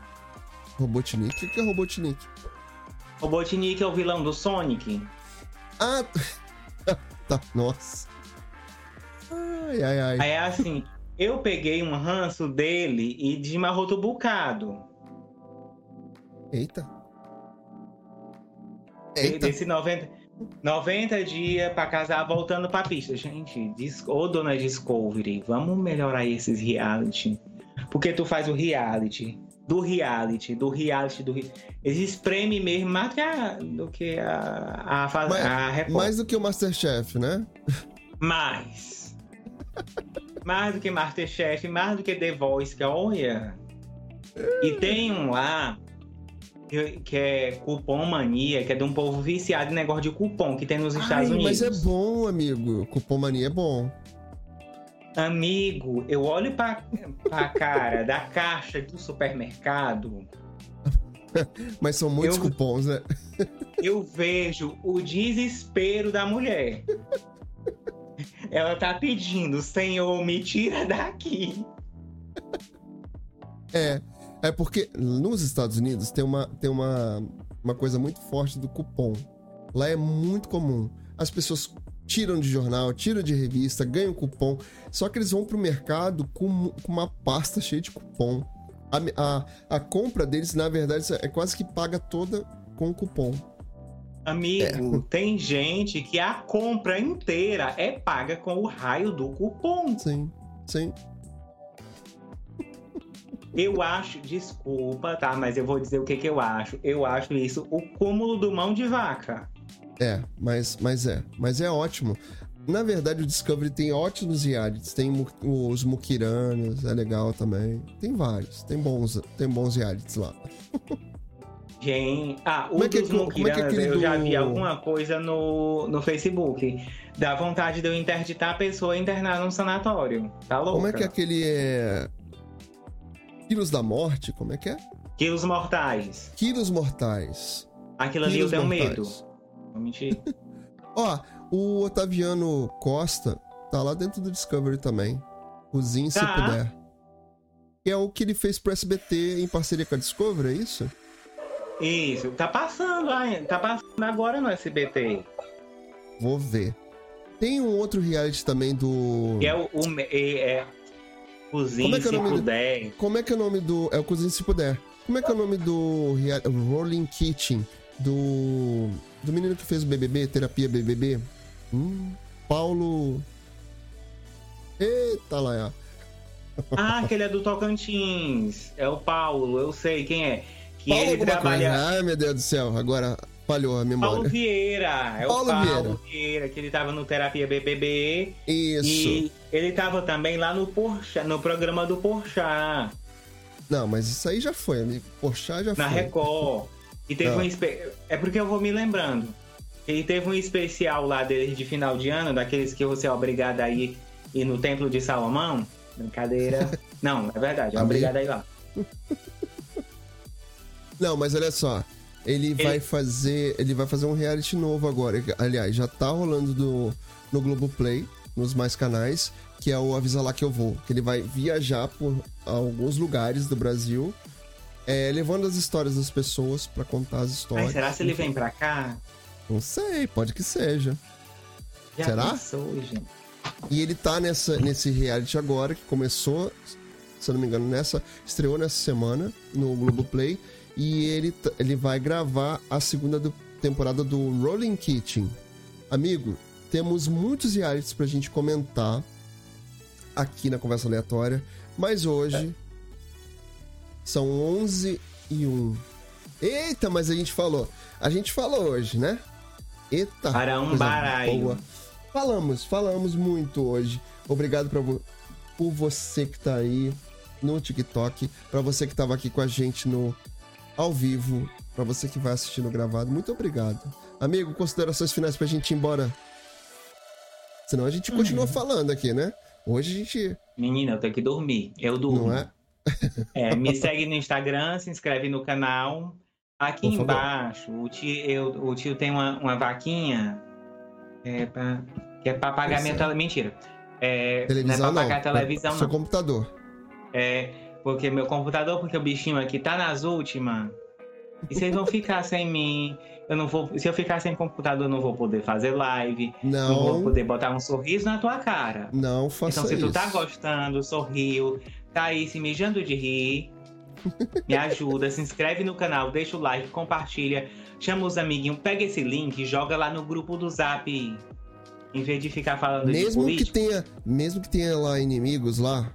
Robotnik? O que é Robotnik? Robotnik é o vilão do Sonic. Ah! <laughs> tá, nossa. Ai, ai, ai. Aí é assim, eu peguei um ranço dele e de Maroto Bucado. Eita. Eita. Desse 90, 90 dias pra casar voltando pra pista. Gente, ô dona Discovery, vamos melhorar esses reality. Porque tu faz o reality do reality, do reality, do ri- Eles espremem mesmo mais do que a, do que a, Mais- a Record. Mais do que o Masterchef, né? Mais. mais do que Masterchef, mais do que The Voice, que olha. E tem um lá que, que é Cupom Mania, que é de um povo viciado em negócio de cupom que tem nos Estados Ai, Unidos. mas é bom, amigo. Cupom Mania é bom. Amigo, eu olho pra, pra cara da caixa do supermercado, <laughs> Mas são muitos Eu- cupons, né? eu vejo o desespero da mulher. Ela tá pedindo, Senhor, me tira daqui. É. É porque nos Estados Unidos tem uma, tem uma, uma coisa muito forte do cupom. Lá é muito comum. As pessoas tiram de jornal, tiram de revista, ganham cupom. Só que eles vão pro mercado com, com uma pasta cheia de cupom. A, a, a compra deles, na verdade, é quase que paga toda com cupom. Amigo, É. <laughs> tem gente que a compra inteira é paga com o raio do cupom. Sim, sim. Eu acho, desculpa, tá? Mas eu vou dizer o que, que eu acho. Eu acho isso o cúmulo do mão de vaca. É, mas, mas é. Mas é ótimo. Na verdade, o Discovery tem ótimos realities. Tem os Mukiranos, é legal também. Tem vários. Tem bons, tem bons realities lá. <laughs> Gente, ah, o é é dos é é aquele eu já do- vi alguma coisa no, no Facebook. Dá vontade de eu interditar a pessoa e internar num sanatório. Tá louco? Como é que aquele é. Quilos da Morte? Como é que é? Quilos mortais. Quilos Mortais. Aquilo ali eu Quilos tenho Mortais. medo. Vou mentir. <laughs> Ó, o Otaviano Costa tá lá dentro do Discovery também. Cozinhe se Tá. puder. Que é o que ele fez pro SBT em parceria com a Discovery, é isso? Isso, tá passando. Tá passando agora no SBT. Vou ver. Tem um outro reality também do. Que é o. o é, cozinha Como é que é o se nome do- puder. Como é que é o nome do. É o Cozinhe se puder. Como é que é o nome do Rolling Kitchen? Do. Do menino que fez o BBB, Terapia BBB? Hum, Paulo. Eita lá, <laughs> Ah, aquele é do Tocantins. É o Paulo, eu sei quem é. Que Paulo ele trabalha. coisa. Ai, meu Deus do céu, agora falhou a Paulo memória. Vieira. É Paulo o Paulo Vieira. Vieira. que ele tava no Terapia BBB. Isso. E ele tava também lá no Porchat, no programa do Porchat, Não, mas isso aí já foi, amigo. Porchat já na foi. Record. E teve Ah. um. espe- É porque eu vou me lembrando. Ele teve um especial lá deles de final de ano, daqueles que você é obrigado a ir, ir no Templo de Salomão. Brincadeira. <laughs> Não, é verdade, é obrigado a ir lá. <laughs> Não, mas olha só. Ele, vai fazer. Ele vai fazer um reality novo agora. Aliás, já tá rolando do, no Globoplay, nos mais canais, que é o Avisa Lá Que Eu Vou. Que ele vai viajar por alguns lugares do Brasil, é, levando as histórias das pessoas pra contar as histórias. Mas será se ele vem pra cá? Não sei, pode que seja. Já Será? pensou, gente? E ele tá nessa, nesse reality agora, que começou, se eu não me engano, nessa. Estreou nessa semana no Globoplay. E ele, ele vai gravar a segunda do- temporada do Rolling Kitchen. Amigo, temos muitos realities pra gente comentar aqui na Conversa Aleatória. Mas hoje são 11 e 1. Eita, mas a gente falou. A gente falou hoje, né? Eita. Para um baralho. boa. Falamos, falamos muito hoje. Obrigado pra vo- por você que tá aí no TikTok, pra você que tava aqui com a gente no ao vivo, pra você que vai assistir no gravado. Muito obrigado. Amigo, considerações finais pra gente ir embora. Senão a gente continua Uhum. falando aqui, né? Hoje a gente Menina, eu tenho que dormir. Eu durmo. não é É, me segue no Instagram, se inscreve no canal. Aqui Por favor. embaixo, o tio, eu- o tio tem uma, uma vaquinha é, pra- que é pra pagar minha é. tele... Mentira. É, televisão não é não. pra pagar a televisão, Seu não. computador. É, porque meu computador, porque o bichinho aqui tá nas últimas. E vocês vão ficar sem mim. Eu não vou. Se eu ficar sem computador, eu não vou poder fazer live. Não, vou Não, poder botar um sorriso na tua cara. não faça Então, se isso. tu tá gostando, sorriu, tá aí se mijando de rir, me ajuda, se inscreve no canal, deixa o like, compartilha, chama os amiguinhos, pega esse link e joga lá no grupo do Zap. Em vez de ficar falando de Mesmo que política. tenha, mesmo que tenha lá inimigos lá,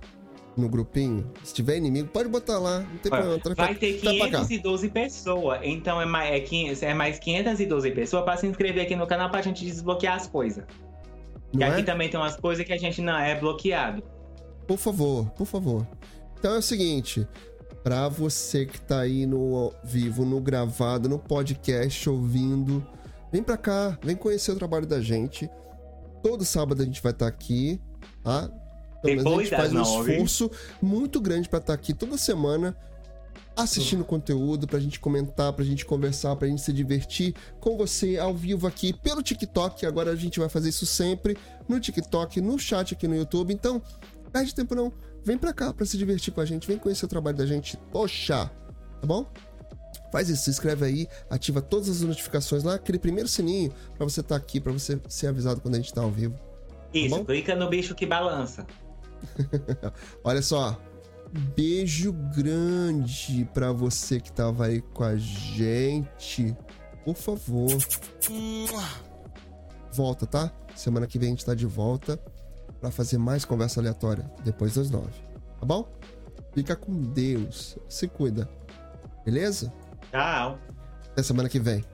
no grupinho. Se tiver inimigo, pode botar lá. Não tem problema. Tá- Vai ter tá pra cá. 512 pessoas. Então é mais, é, 500 é mais 512 pessoas pra se inscrever aqui no canal pra gente desbloquear as coisas. E Não aqui é? também tem umas coisas que a gente não é bloqueado. Por favor, por favor. Então é o seguinte, pra você que tá aí no vivo, no gravado, no podcast, ouvindo, vem pra cá, vem conhecer o trabalho da gente. Todo sábado a gente vai estar aqui, tá? Pelo menos a gente faz um esforço muito grande pra estar aqui toda semana assistindo conteúdo, pra gente comentar, pra gente conversar, pra gente se divertir com você ao vivo aqui pelo TikTok. Agora a gente vai fazer isso sempre no TikTok, no chat aqui no YouTube. Então, perde tempo não. Vem pra cá pra se divertir com a gente, vem conhecer o trabalho da gente. Poxa, tá bom? Faz isso, se inscreve aí, ativa todas as notificações lá, aquele primeiro sininho pra você estar aqui, pra você ser avisado quando a gente tá ao vivo. Isso, bom? clica no bicho que balança. <laughs> Olha só, beijo grande pra você que tava aí com a gente. Por favor. Volta, tá? Semana que vem a gente tá de volta pra fazer mais conversa aleatória depois das nove. Tá bom? Fica com Deus. Se cuida. Beleza? Tchau. Até semana que vem.